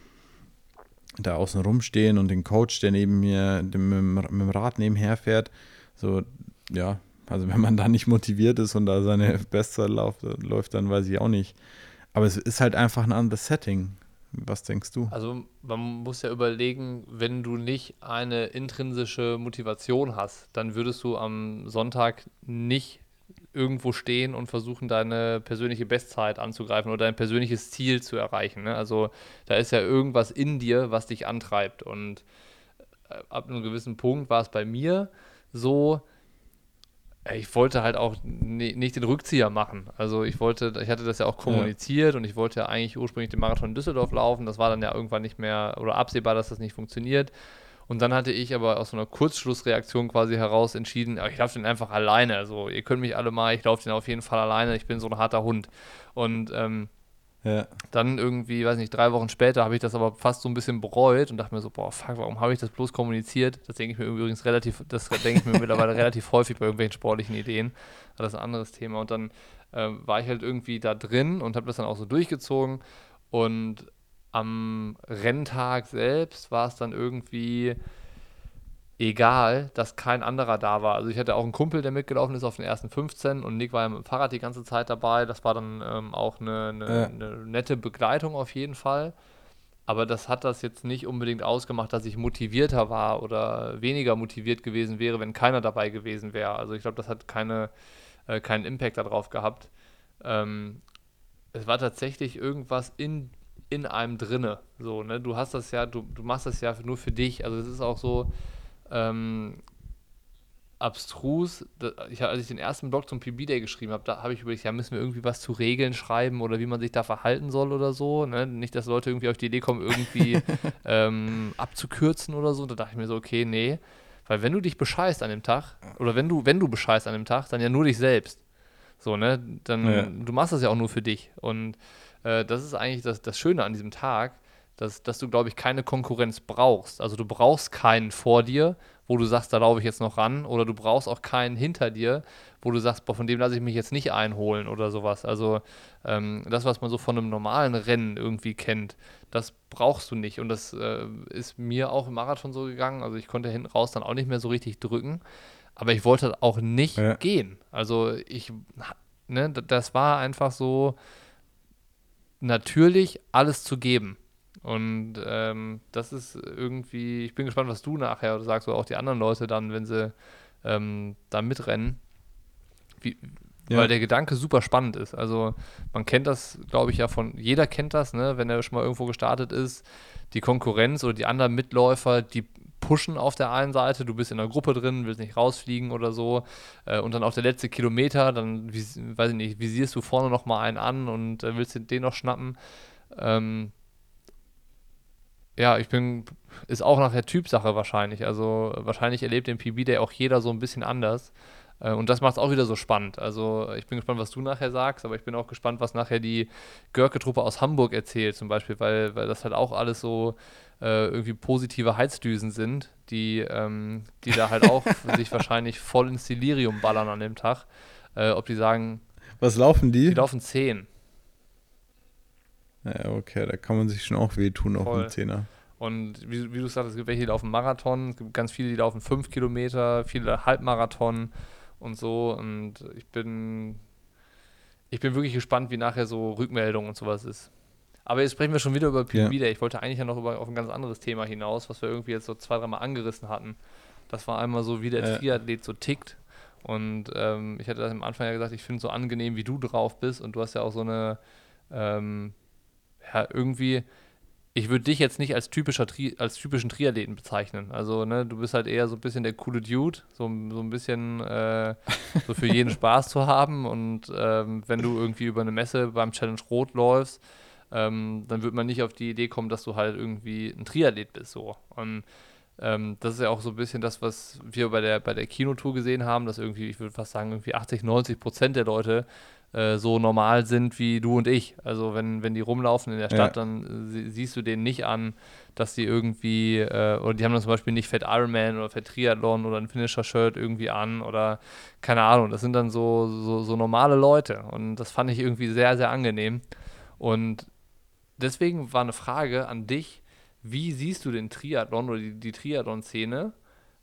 da außen rumstehen und den Coach, der neben mir dem, mit, dem- Rad nebenher fährt, so, ja, also wenn man da nicht motiviert ist und da seine Bestzeit läuft, dann weiß ich auch nicht. Aber es ist halt einfach ein anderes Setting. Was denkst du? Also man muss ja überlegen, wenn du nicht eine intrinsische Motivation hast, dann würdest du am Sonntag nicht irgendwo stehen und versuchen, deine persönliche Bestzeit anzugreifen oder dein persönliches Ziel zu erreichen. Ne? Also da ist ja irgendwas in dir, was dich antreibt. Und äh, ab einem gewissen Punkt war es bei mir so, ich wollte halt auch ni- nicht den Rückzieher machen. Also ich wollte, ich hatte das ja auch kommuniziert und ich wollte ja eigentlich ursprünglich den Marathon in Düsseldorf laufen. Das war dann ja irgendwann nicht mehr oder absehbar, dass das nicht funktioniert. Und dann hatte ich aber aus so einer Kurzschlussreaktion quasi heraus entschieden, ich laufe den einfach alleine. Also ihr könnt mich alle mal, ich laufe den auf jeden Fall alleine. Ich bin so ein harter Hund. Und ähm, Ja. dann irgendwie, weiß nicht, drei Wochen später habe ich das aber fast so ein bisschen bereut und dachte mir so, boah, fuck, warum habe ich das bloß kommuniziert? Das denke ich mir übrigens relativ, das denke ich mir mittlerweile relativ häufig bei irgendwelchen sportlichen Ideen. Aber das ist ein anderes Thema. Und dann ähm, war ich halt irgendwie da drin und habe das dann auch so durchgezogen. Und am Renntag selbst war es dann irgendwie egal, dass kein anderer da war. Also ich hatte auch einen Kumpel, der mitgelaufen ist auf den ersten 15 und Nick war ja mit dem Fahrrad die ganze Zeit dabei. Das war dann ähm, auch eine, eine, Ja. eine nette Begleitung auf jeden Fall. Aber das hat das jetzt nicht unbedingt ausgemacht, dass ich motivierter war oder weniger motiviert gewesen wäre, wenn keiner dabei gewesen wäre. Also ich glaube, das hat keine, äh, keinen Impact darauf gehabt. Ähm, es war tatsächlich irgendwas in, in einem drinne. So, ne? Du hast das ja, du, du machst das ja nur für dich. Also es ist auch so ähm, abstrus. Ich, als ich den ersten Blog zum PB Day geschrieben habe, da habe ich überlegt, ja, müssen wir irgendwie was zu Regeln schreiben oder wie man sich da verhalten soll oder so. Ne? Nicht, dass Leute irgendwie auf die Idee kommen, irgendwie ähm, abzukürzen oder so. Da dachte ich mir so, okay, nee. Weil wenn du dich bescheißt an dem Tag, oder wenn du, wenn du bescheißt an dem Tag, dann ja nur dich selbst. So, ne? Dann, Ja. du machst das ja auch nur für dich. Und äh, das ist eigentlich das, das Schöne an diesem Tag, dass, dass du, glaube ich, keine Konkurrenz brauchst. Also du brauchst keinen vor dir, wo du sagst, da laufe ich jetzt noch ran, oder du brauchst auch keinen hinter dir, wo du sagst, boah, von dem lasse ich mich jetzt nicht einholen oder sowas. Also ähm, das, was man so von einem normalen Rennen irgendwie kennt, das brauchst du nicht. Und das äh, ist mir auch im Marathon so gegangen. Also ich konnte hinten raus dann auch nicht mehr so richtig drücken. Aber ich wollte auch nicht Ja. gehen. Also ich, ne, das war einfach so natürlich alles zu geben. Und ähm, das ist irgendwie, ich bin gespannt, was du nachher sagst, oder auch die anderen Leute dann, wenn sie ähm, da mitrennen. Wie, Ja. Weil der Gedanke super spannend ist. Also man kennt das, glaube ich, ja von, jeder kennt das, ne, wenn er schon mal irgendwo gestartet ist. Die Konkurrenz oder die anderen Mitläufer, die pushen auf der einen Seite, du bist in der Gruppe drin, willst nicht rausfliegen oder so. Äh, und dann auf der letzte Kilometer, dann, weiß ich nicht, visierst du vorne noch mal einen an und äh, willst den noch schnappen. Ähm, ja, ich bin, ist auch nachher Typsache wahrscheinlich. Also wahrscheinlich erlebt den PB Day auch jeder so ein bisschen anders. Äh, Und das macht es auch wieder so spannend. Also ich bin gespannt, was du nachher sagst, aber ich bin auch gespannt, was nachher die Görke-Truppe aus Hamburg erzählt, zum Beispiel, weil, weil das halt auch alles so äh, irgendwie positive Heizdüsen sind, die, ähm, die da halt auch sich wahrscheinlich voll ins Delirium ballern an dem Tag. Äh, ob die sagen, Was laufen die? die laufen 10. Ja, okay, da kann man sich schon auch wehtun auf Voll. dem Zehner. Und wie, wie du sagst, es gibt welche, die laufen Marathon, es gibt ganz viele, die laufen 5 Kilometer, viele Halbmarathon und so. Und ich bin, ich bin wirklich gespannt, wie nachher so Rückmeldungen und sowas ist. Aber jetzt sprechen wir schon wieder über PB Ja. Ich wollte eigentlich ja noch über, auf ein ganz anderes Thema hinaus, was wir irgendwie jetzt so zwei, dreimal angerissen hatten. Das war einmal so, wie der Ja. Triathlet so tickt. Und ähm, ich hatte das am Anfang ja gesagt, ich finde es so angenehm, wie du drauf bist. Und du hast ja auch so eine, ähm, ja, irgendwie, ich würde dich jetzt nicht als, typischer Tri als typischen Triathleten bezeichnen. Also, ne, du bist halt eher so ein bisschen der coole Dude, so, so ein bisschen äh, so für jeden Spaß zu haben. Und ähm, wenn du irgendwie über eine Messe beim Challenge Rot läufst, ähm, dann wird man nicht auf die Idee kommen, dass du halt irgendwie ein Triathlet bist. So. Und ähm, das ist ja auch so ein bisschen das, was wir bei der, bei der Kinotour gesehen haben, dass irgendwie, ich würde fast sagen, irgendwie 80, 90 Prozent der Leute äh, so normal sind wie du und ich. Also wenn, wenn die rumlaufen in der Stadt, ja. dann äh, siehst du denen nicht an, dass die irgendwie, äh, oder die haben dann zum Beispiel nicht Fett Ironman oder Fett Triathlon oder ein Finisher-Shirt irgendwie an oder keine Ahnung. Das sind dann so, so, so normale Leute und das fand ich irgendwie sehr, sehr angenehm. Und deswegen war eine Frage an dich, wie siehst du den Triathlon oder die, die Triathlon-Szene?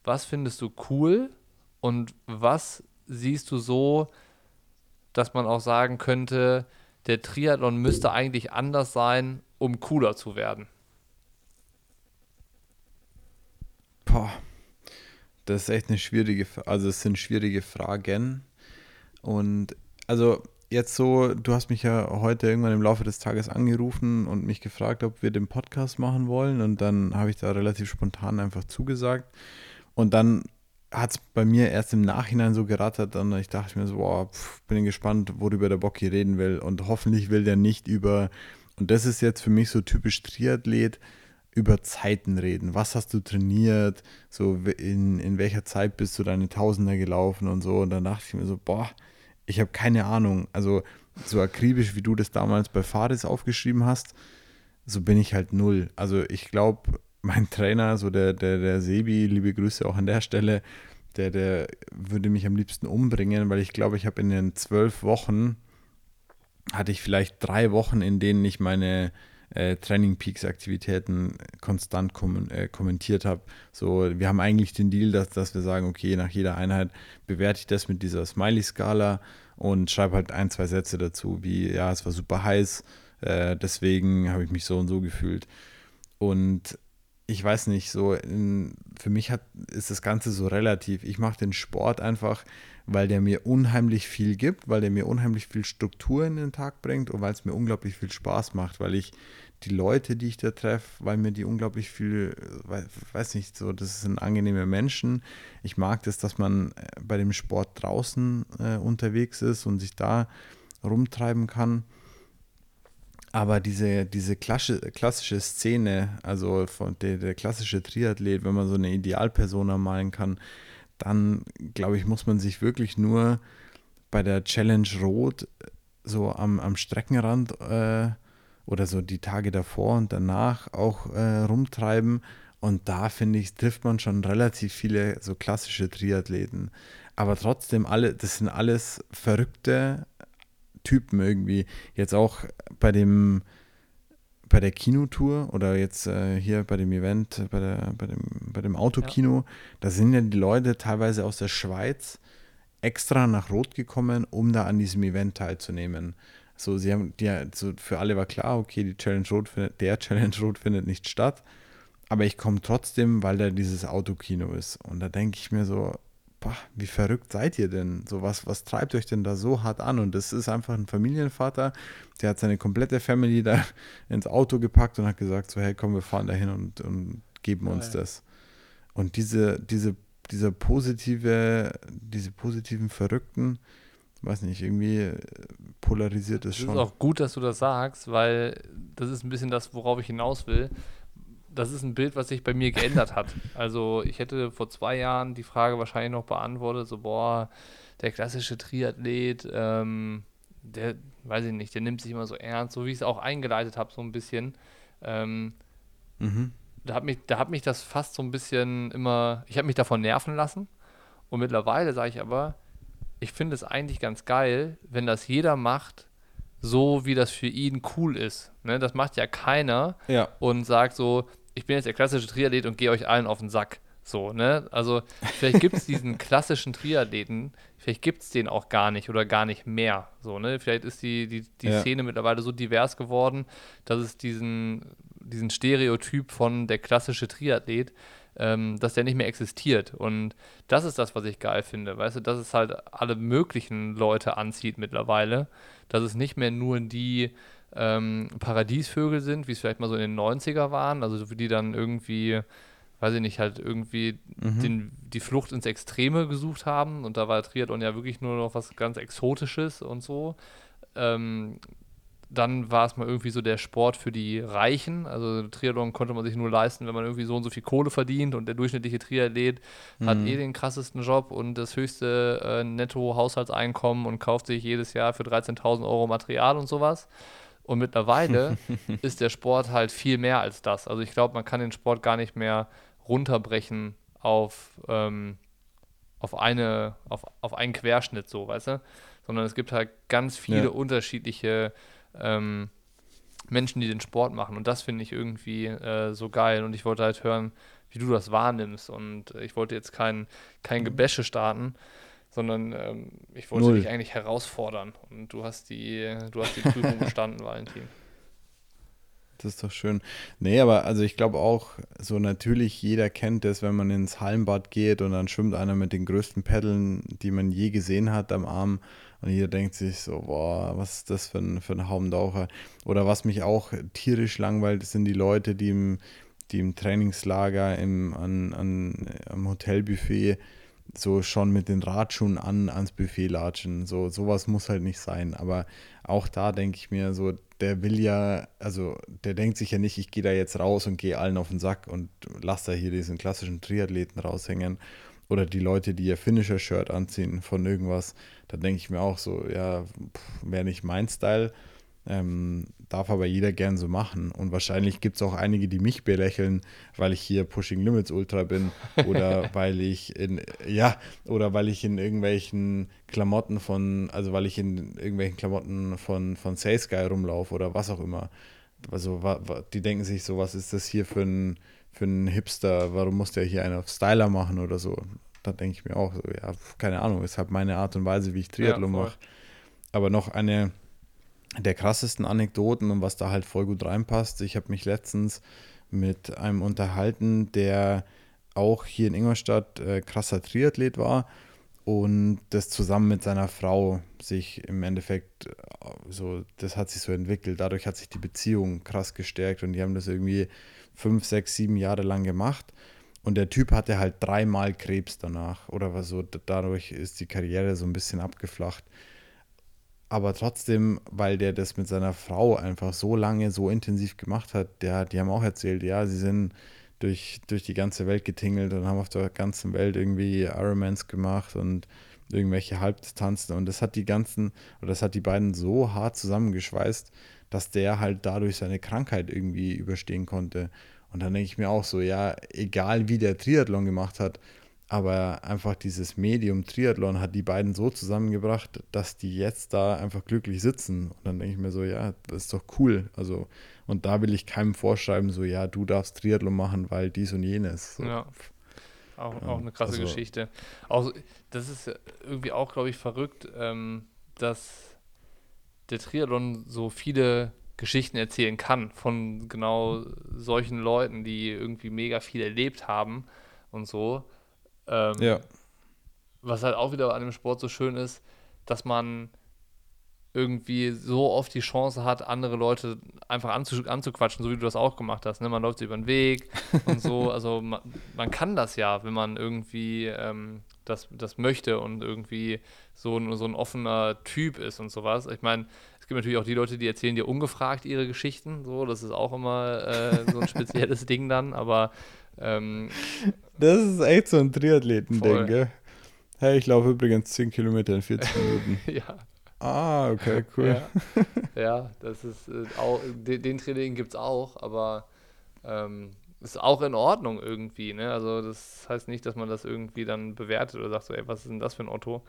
Was findest du cool und was siehst du so, dass man auch sagen könnte, der Triathlon müsste eigentlich anders sein, um cooler zu werden? Boah, das ist echt eine schwierige, also es sind schwierige Fragen. Und also jetzt so, du hast mich ja heute irgendwann im Laufe des Tages angerufen und mich gefragt, ob wir den Podcast machen wollen. Und dann habe ich da relativ spontan einfach zugesagt. Und dann hat es bei mir erst im Nachhinein so gerattert und ich dachte mir so, boah, pf, bin gespannt, worüber der Bocki reden will und hoffentlich will der nicht über, und das ist jetzt für mich so typisch Triathlet, über Zeiten reden. Was hast du trainiert? So in, in welcher Zeit bist du deine Tausender gelaufen und so. Und dann dachte ich mir so, boah, ich habe keine Ahnung. Also so akribisch, wie du das damals bei Fares aufgeschrieben hast, so bin ich halt null. Also ich glaube, mein Trainer, so der, der, der Sebi, liebe Grüße auch an der Stelle, der, der würde mich am liebsten umbringen, weil ich glaube, ich habe in den zwölf Wochen, hatte ich vielleicht drei Wochen, in denen ich meine äh, Training Peaks Aktivitäten konstant kom äh, kommentiert habe. So, wir haben eigentlich den Deal, dass, dass wir sagen, okay, nach jeder Einheit bewerte ich das mit dieser Smiley-Skala und schreibe halt ein, zwei Sätze dazu, wie, ja, es war super heiß, äh, deswegen habe ich mich so und so gefühlt. Und ich weiß nicht, so in, für mich hat, ist das Ganze so relativ. Ich mache den Sport einfach, weil der mir unheimlich viel gibt, weil der mir unheimlich viel Struktur in den Tag bringt und weil es mir unglaublich viel Spaß macht, weil ich die Leute, die ich da treffe, weil mir die unglaublich viel, weiß nicht, so, das sind angenehme Menschen. Ich mag das, dass man äh, bei dem Sport draußen äh, unterwegs ist und sich da rumtreiben kann. Aber diese, diese klassische, klassische Szene, also von der, der klassische Triathlet, wenn man so eine Idealpersona malen kann, dann glaube ich, muss man sich wirklich nur bei der Challenge Rot so am, am Streckenrand äh, oder so die Tage davor und danach auch äh, rumtreiben. Und da finde ich, trifft man schon relativ viele so klassische Triathleten. Aber trotzdem, alle, das sind alles verrückte, Typen irgendwie. Jetzt auch bei dem bei der Kinotour oder jetzt äh, hier bei dem Event, bei, der, bei, dem, bei dem Autokino, ja. da sind ja die Leute teilweise aus der Schweiz extra nach Rot gekommen, um da an diesem Event teilzunehmen. So, sie haben, die, so für alle war klar, okay, die Challenge Rot findet, der Challenge Rot findet nicht statt. Aber ich komme trotzdem, weil da dieses Autokino ist. Und da denke ich mir so, boah, wie verrückt seid ihr denn? So was, was treibt euch denn da so hart an? Und das ist einfach ein Familienvater, der hat seine komplette Family da ins Auto gepackt und hat gesagt, so, hey, komm, wir fahren dahin und, und geben uns das. Und diese, diese, dieser positive, diese positiven Verrückten, weiß nicht, irgendwie polarisiert es schon. Es ist auch gut, dass du das sagst, weil das ist ein bisschen das, worauf ich hinaus will das ist ein Bild, was sich bei mir geändert hat. Also ich hätte vor zwei Jahren die Frage wahrscheinlich noch beantwortet, so boah, der klassische Triathlet, ähm, der, weiß ich nicht, der nimmt sich immer so ernst, so wie ich es auch eingeleitet habe, so ein bisschen. Ähm, mhm. Da hat mich, da hat mich das fast so ein bisschen immer, ich habe mich davon nerven lassen. Und mittlerweile sage ich aber, ich finde es eigentlich ganz geil, wenn das jeder macht, so wie das für ihn cool ist. Ne, das macht ja keiner ja. und sagt so, ich bin jetzt der klassische Triathlet und gehe euch allen auf den Sack. So, ne? Also, vielleicht gibt es diesen klassischen Triathleten, vielleicht gibt es den auch gar nicht oder gar nicht mehr. So, ne? Vielleicht ist die, die, die ja. Szene mittlerweile so divers geworden, dass es diesen, diesen Stereotyp von der klassische Triathlet, ähm, dass der nicht mehr existiert. Und das ist das, was ich geil finde. Weißt du, dass es halt alle möglichen Leute anzieht mittlerweile. Dass es nicht mehr nur die ähm, Paradiesvögel sind, wie es vielleicht mal so in den 90er waren, also die dann irgendwie, weiß ich nicht, halt irgendwie mhm. den, die Flucht ins Extreme gesucht haben und da war Triathlon ja wirklich nur noch was ganz Exotisches und so. Ähm, dann war es mal irgendwie so der Sport für die Reichen. Also Triathlon konnte man sich nur leisten, wenn man irgendwie so und so viel Kohle verdient und der durchschnittliche Triathlet mhm. hat eh den krassesten Job und das höchste äh, Netto-Haushaltseinkommen und kauft sich jedes Jahr für 13.000 Euro Material und sowas. Und mittlerweile ist der Sport halt viel mehr als das. Also ich glaube, man kann den Sport gar nicht mehr runterbrechen auf, ähm, auf, eine, auf, auf einen Querschnitt, so, weißt du? Sondern es gibt halt ganz viele ja. unterschiedliche ähm, Menschen, die den Sport machen. Und das finde ich irgendwie äh, so geil. Und ich wollte halt hören, wie du das wahrnimmst. Und ich wollte jetzt kein, kein mhm. Gebäsche starten, sondern ähm, ich wollte Null. dich eigentlich herausfordern. Und du hast die, du hast die Prüfung bestanden, Valentin. Das ist doch schön. Nee, aber also ich glaube auch, so natürlich jeder kennt das, wenn man ins Hallenbad geht und dann schwimmt einer mit den größten Peddeln, die man je gesehen hat am Arm. Und jeder denkt sich so, boah, was ist das für ein, für ein Haumdaucher? Oder was mich auch tierisch langweilt, sind die Leute, die im, die im Trainingslager, im, an, an, am Hotelbuffet so schon mit den Radschuhen an ans Buffet latschen. So, sowas muss halt nicht sein. Aber auch da denke ich mir so, der will ja, also der denkt sich ja nicht, ich gehe da jetzt raus und gehe allen auf den Sack und lass da hier diesen klassischen Triathleten raushängen. Oder die Leute, die ihr Finisher-Shirt anziehen von irgendwas da denke ich mir auch so, ja, wäre nicht mein Style. Ähm, darf aber jeder gern so machen. Und wahrscheinlich gibt es auch einige, die mich belächeln, weil ich hier Pushing Limits Ultra bin oder weil ich in, ja, oder weil ich in irgendwelchen Klamotten von, also weil ich in irgendwelchen Klamotten von, von Say Sky rumlaufe oder was auch immer. Also die denken sich so, was ist das hier für ein, für ein Hipster, warum muss der hier einen auf Styler machen oder so da denke ich mir auch so, ja, keine Ahnung, ist halt meine Art und Weise, wie ich Triathlon ja, mache. Aber noch eine der krassesten Anekdoten und was da halt voll gut reinpasst. Ich habe mich letztens mit einem unterhalten, der auch hier in Ingolstadt äh, krasser Triathlet war und das zusammen mit seiner Frau sich im Endeffekt äh, so, das hat sich so entwickelt. Dadurch hat sich die Beziehung krass gestärkt und die haben das irgendwie fünf, sechs, sieben Jahre lang gemacht. Und der Typ hatte halt dreimal Krebs danach oder was so. Dadurch ist die Karriere so ein bisschen abgeflacht. Aber trotzdem, weil der das mit seiner Frau einfach so lange, so intensiv gemacht hat, der, die haben auch erzählt, ja, sie sind durch, durch die ganze Welt getingelt und haben auf der ganzen Welt irgendwie Ironmans gemacht und irgendwelche Halbdistanzen. Und das hat die ganzen, oder das hat die beiden so hart zusammengeschweißt, dass der halt dadurch seine Krankheit irgendwie überstehen konnte. Und dann denke ich mir auch so, ja, egal wie der Triathlon gemacht hat, aber einfach dieses Medium Triathlon hat die beiden so zusammengebracht, dass die jetzt da einfach glücklich sitzen. Und dann denke ich mir so, ja, das ist doch cool. Also, und da will ich keinem vorschreiben, so, ja, du darfst Triathlon machen, weil dies und jenes. So. Ja. Auch, ja, auch eine krasse also, Geschichte. Auch, das ist irgendwie auch, glaube ich, verrückt, ähm, dass der Triathlon so viele Geschichten erzählen kann von genau solchen Leuten, die irgendwie mega viel erlebt haben und so. Ähm, ja. Was halt auch wieder an dem Sport so schön ist, dass man irgendwie so oft die Chance hat, andere Leute einfach anzu anzuquatschen, so wie du das auch gemacht hast. Ne? Man läuft über den Weg und so. Also man, man, kann das ja, wenn man irgendwie ähm, das, das möchte und irgendwie so ein, so ein offener Typ ist und sowas. Ich meine, es gibt natürlich auch die Leute, die erzählen dir ungefragt ihre Geschichten. So, das ist auch immer äh, so ein spezielles Ding dann, aber ähm, das ist echt so ein Triathleten-Ding, gell? Hey, ich laufe übrigens 10 Kilometer in 40 Minuten. ja. Ah, okay, cool. Ja, ja das ist äh, auch, den, den Training gibt es auch, aber ähm, ist auch in Ordnung irgendwie, ne? Also das heißt nicht, dass man das irgendwie dann bewertet oder sagt so, ey, was ist denn das für ein Otto?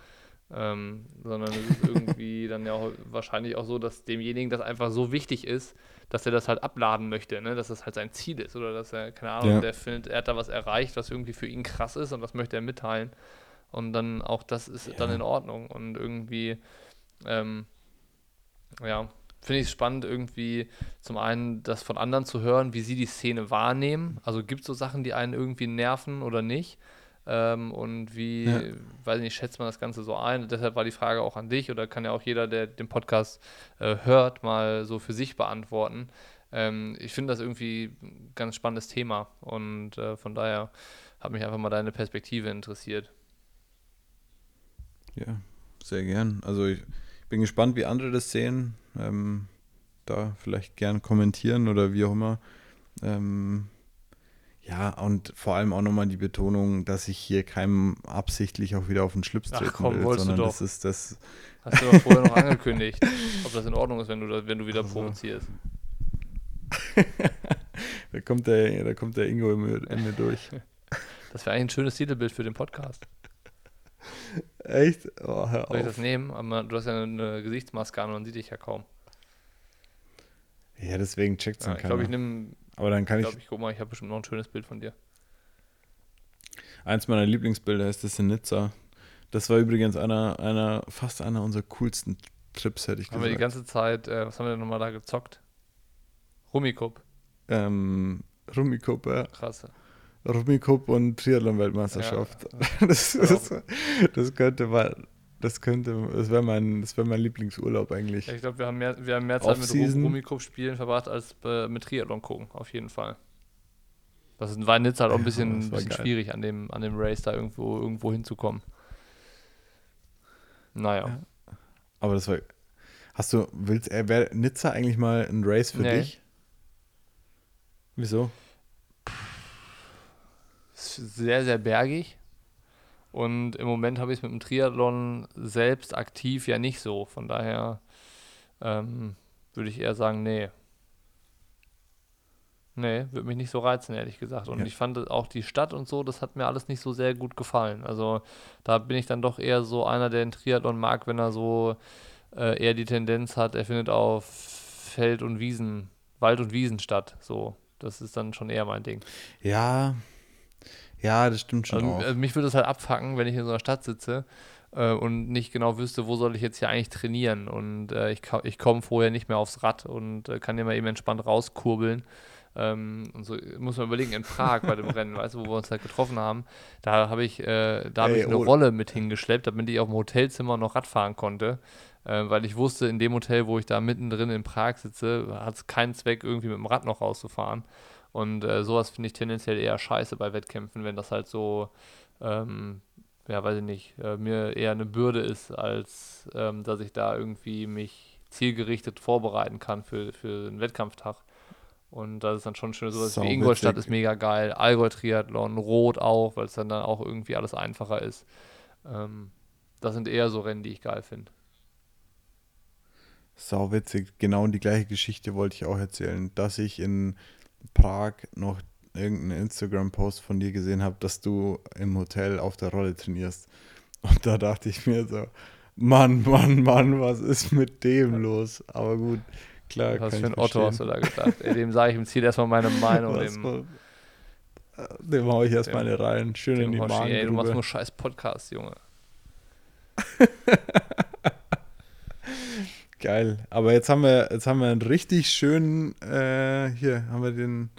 Ähm, sondern es ist irgendwie dann ja auch wahrscheinlich auch so, dass demjenigen das einfach so wichtig ist, dass er das halt abladen möchte, ne? dass das halt sein Ziel ist oder dass er, keine Ahnung, ja. der findet, er hat da was erreicht, was irgendwie für ihn krass ist und das möchte er mitteilen. Und dann auch das ist ja. dann in Ordnung und irgendwie, ähm, ja, finde ich es spannend, irgendwie zum einen das von anderen zu hören, wie sie die Szene wahrnehmen. Also gibt es so Sachen, die einen irgendwie nerven oder nicht. Ähm, und wie, ja. weiß nicht, schätzt man das Ganze so ein? Deshalb war die Frage auch an dich oder kann ja auch jeder, der den Podcast äh, hört, mal so für sich beantworten. Ähm, ich finde das irgendwie ein ganz spannendes Thema und äh, von daher hat mich einfach mal deine Perspektive interessiert. Ja, sehr gern. Also ich bin gespannt, wie andere das sehen. Ähm, da vielleicht gern kommentieren oder wie auch immer. Ähm, ja, und vor allem auch nochmal die Betonung, dass ich hier keinem absichtlich auch wieder auf den Schlips treten Ach, komm, will, sondern das ist das. Hast du doch vorher noch angekündigt, ob das in Ordnung ist, wenn du, wenn du wieder also. provozierst. da, kommt der, da kommt der Ingo im Ende durch. Das wäre eigentlich ein schönes Titelbild für den Podcast. Echt? Oh, hör Soll ich das nehmen? Aber du hast ja eine Gesichtsmaske an und man sieht dich ja kaum. Ja, deswegen checkt es ja, Ich glaube, ich nehme. Aber dann kann ich. ich guck mal, ich habe bestimmt noch ein schönes Bild von dir. Eins meiner Lieblingsbilder ist das in Nizza. Das war übrigens einer, einer, fast einer unserer coolsten Trips, hätte ich haben gesagt. Haben wir die ganze Zeit, äh, was haben wir denn nochmal da gezockt? Rummikub. Ähm, Rummikub, ja. Krass. Rummikub und Triathlon-Weltmeisterschaft. Ja. Das, das, das, könnte mal, das könnte, das wäre mein, das mein Lieblingsurlaub eigentlich. Ich glaube, wir haben mehr, wir haben mehr Zeit mit Rummikub spielen verbracht als äh, mit Triathlon gucken, auf jeden Fall. Das war in Nizza halt auch ein bisschen, ja, bisschen schwierig, an dem, an dem Race da irgendwo, irgendwo hinzukommen. Naja. Ja. Aber das war. Hast du, willst, äh, wäre Nizza eigentlich mal ein Race für nee. dich? Wieso? Sehr, sehr bergig. Und im Moment habe ich es mit dem Triathlon selbst aktiv ja nicht so. Von daher ähm, würde ich eher sagen, nee. Nee, würde mich nicht so reizen, ehrlich gesagt. Und ja. ich fand auch die Stadt und so, das hat mir alles nicht so sehr gut gefallen. Also da bin ich dann doch eher so einer, der den Triathlon mag, wenn er so äh, eher die Tendenz hat, er findet auf Feld und Wiesen, Wald und Wiesen statt. So. Das ist dann schon eher mein Ding. Ja, ja, das stimmt schon. Also, auch. Äh, mich würde es halt abfacken, wenn ich in so einer Stadt sitze äh, und nicht genau wüsste, wo soll ich jetzt hier eigentlich trainieren. Und äh, ich, ich komme vorher nicht mehr aufs Rad und äh, kann immer eben entspannt rauskurbeln. Ähm, und so muss man überlegen, in Prag bei dem Rennen, weißt du, wo wir uns halt getroffen haben, da habe ich, äh, da hab ich eine oh. Rolle mit hingeschleppt, damit ich auf dem Hotelzimmer noch Rad fahren konnte äh, weil ich wusste, in dem Hotel, wo ich da mittendrin in Prag sitze, hat es keinen Zweck, irgendwie mit dem Rad noch rauszufahren. Und äh, sowas finde ich tendenziell eher scheiße bei Wettkämpfen, wenn das halt so, ähm, ja, weiß ich nicht, äh, mir eher eine Bürde ist, als ähm, dass ich da irgendwie mich zielgerichtet vorbereiten kann für, für einen Wettkampftag. Und das ist dann schon schön, sowas Sau wie Ingolstadt witzig. ist mega geil, Allgäu Triathlon, Rot auch, weil es dann, dann auch irgendwie alles einfacher ist. Ähm, das sind eher so Rennen, die ich geil finde. Sau witzig. Genau die gleiche Geschichte wollte ich auch erzählen, dass ich in Prag noch irgendeinen Instagram-Post von dir gesehen habe, dass du im Hotel auf der Rolle trainierst. Und da dachte ich mir so, Mann, Mann, Mann, was ist mit dem los? Aber gut, klar. Was für ein Otto hast du da gedacht? Ey, dem sage ich im Ziel erstmal meine Meinung. dem, mal, dem hau ich erstmal eine rein. Schön in die Magen. Ey, du machst nur scheiß Podcast, Junge. Geil. Aber jetzt haben wir, jetzt haben wir einen richtig schönen, äh, hier haben wir den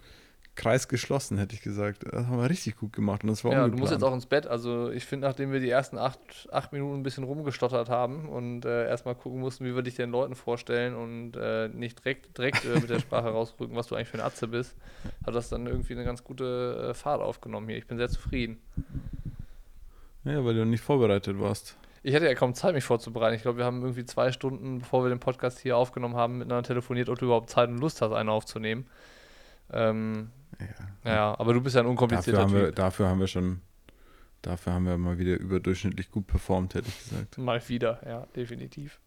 Kreis geschlossen, hätte ich gesagt. Das haben wir richtig gut gemacht und das war Ja, ungeplant. du musst jetzt auch ins Bett. Also ich finde, nachdem wir die ersten acht, acht Minuten ein bisschen rumgestottert haben und äh, erstmal gucken mussten, wie wir dich den Leuten vorstellen und äh, nicht direkt, direkt äh, mit der Sprache rausrücken, was du eigentlich für ein Atze bist, hat das dann irgendwie eine ganz gute äh, Fahrt aufgenommen hier. Ich bin sehr zufrieden. Ja, weil du nicht vorbereitet warst. Ich hatte ja kaum Zeit, mich vorzubereiten. Ich glaube, wir haben irgendwie zwei Stunden, bevor wir den Podcast hier aufgenommen haben, miteinander telefoniert, ob du überhaupt Zeit und Lust hast, einen aufzunehmen. Ähm, ja. ja, aber du bist ja ein unkomplizierter dafür haben Typ. Wir, dafür haben wir schon, dafür haben wir mal wieder überdurchschnittlich gut performt, hätte ich gesagt. Mal wieder, ja, definitiv.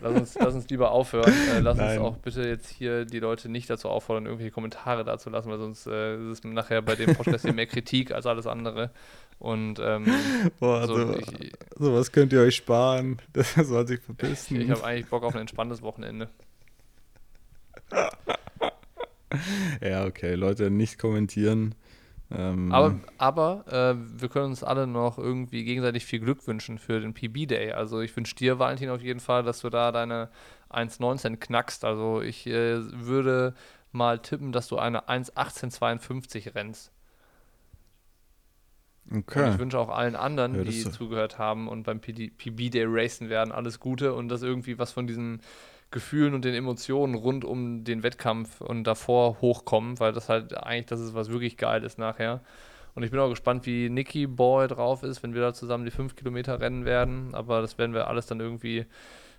Lass, uns, lass uns lieber aufhören. Äh, lass Nein. uns auch bitte jetzt hier die Leute nicht dazu auffordern, irgendwelche Kommentare dazu lassen, weil sonst äh, ist es nachher bei dem Podcast hier mehr Kritik als alles andere. Und ähm, Boah, so, also, ich, sowas könnt ihr euch sparen. Das soll sich verpissen. Ich, ich habe eigentlich Bock auf ein entspanntes Wochenende. ja, okay, Leute, nicht kommentieren. Ähm, aber aber äh, wir können uns alle noch irgendwie gegenseitig viel Glück wünschen für den PB-Day. Also ich wünsche dir, Valentin, auf jeden Fall, dass du da deine 1,19 knackst. Also ich äh, würde mal tippen, dass du eine 1,1852 rennst. Okay. Und ich wünsche auch allen anderen, ja, die zugehört haben und beim PB Day racen werden, alles Gute und dass irgendwie was von diesen Gefühlen und den Emotionen rund um den Wettkampf und davor hochkommen, weil das halt eigentlich das ist, was wirklich geil ist nachher. Und ich bin auch gespannt, wie Nicky Boy drauf ist, wenn wir da zusammen die 5 Kilometer rennen werden. Aber das werden wir alles dann irgendwie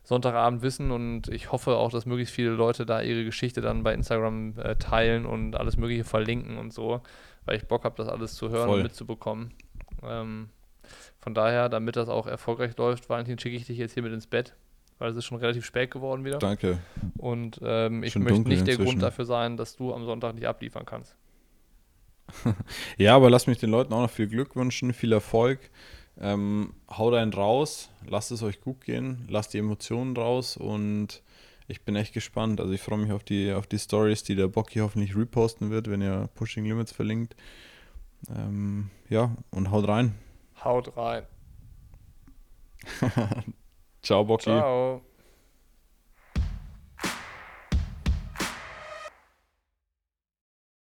Sonntagabend wissen und ich hoffe auch, dass möglichst viele Leute da ihre Geschichte dann bei Instagram äh, teilen und alles Mögliche verlinken und so, weil ich Bock habe, das alles zu hören Voll. und mitzubekommen. Ähm, von daher, damit das auch erfolgreich läuft, Valentin, schicke ich dich jetzt hier mit ins Bett, weil es ist schon relativ spät geworden wieder. Danke. Und ähm, ich möchte nicht der Grund dafür sein, dass du am Sonntag nicht abliefern kannst. ja, aber lass mich den Leuten auch noch viel Glück wünschen, viel Erfolg. Ähm, haut einen raus, lasst es euch gut gehen, lasst die Emotionen raus und ich bin echt gespannt. Also ich freue mich auf die, auf die Stories, die der Bocky hoffentlich reposten wird, wenn ihr Pushing Limits verlinkt. Ähm, ja, und haut rein. Haut rein. Ciao, Bocky. Ciao.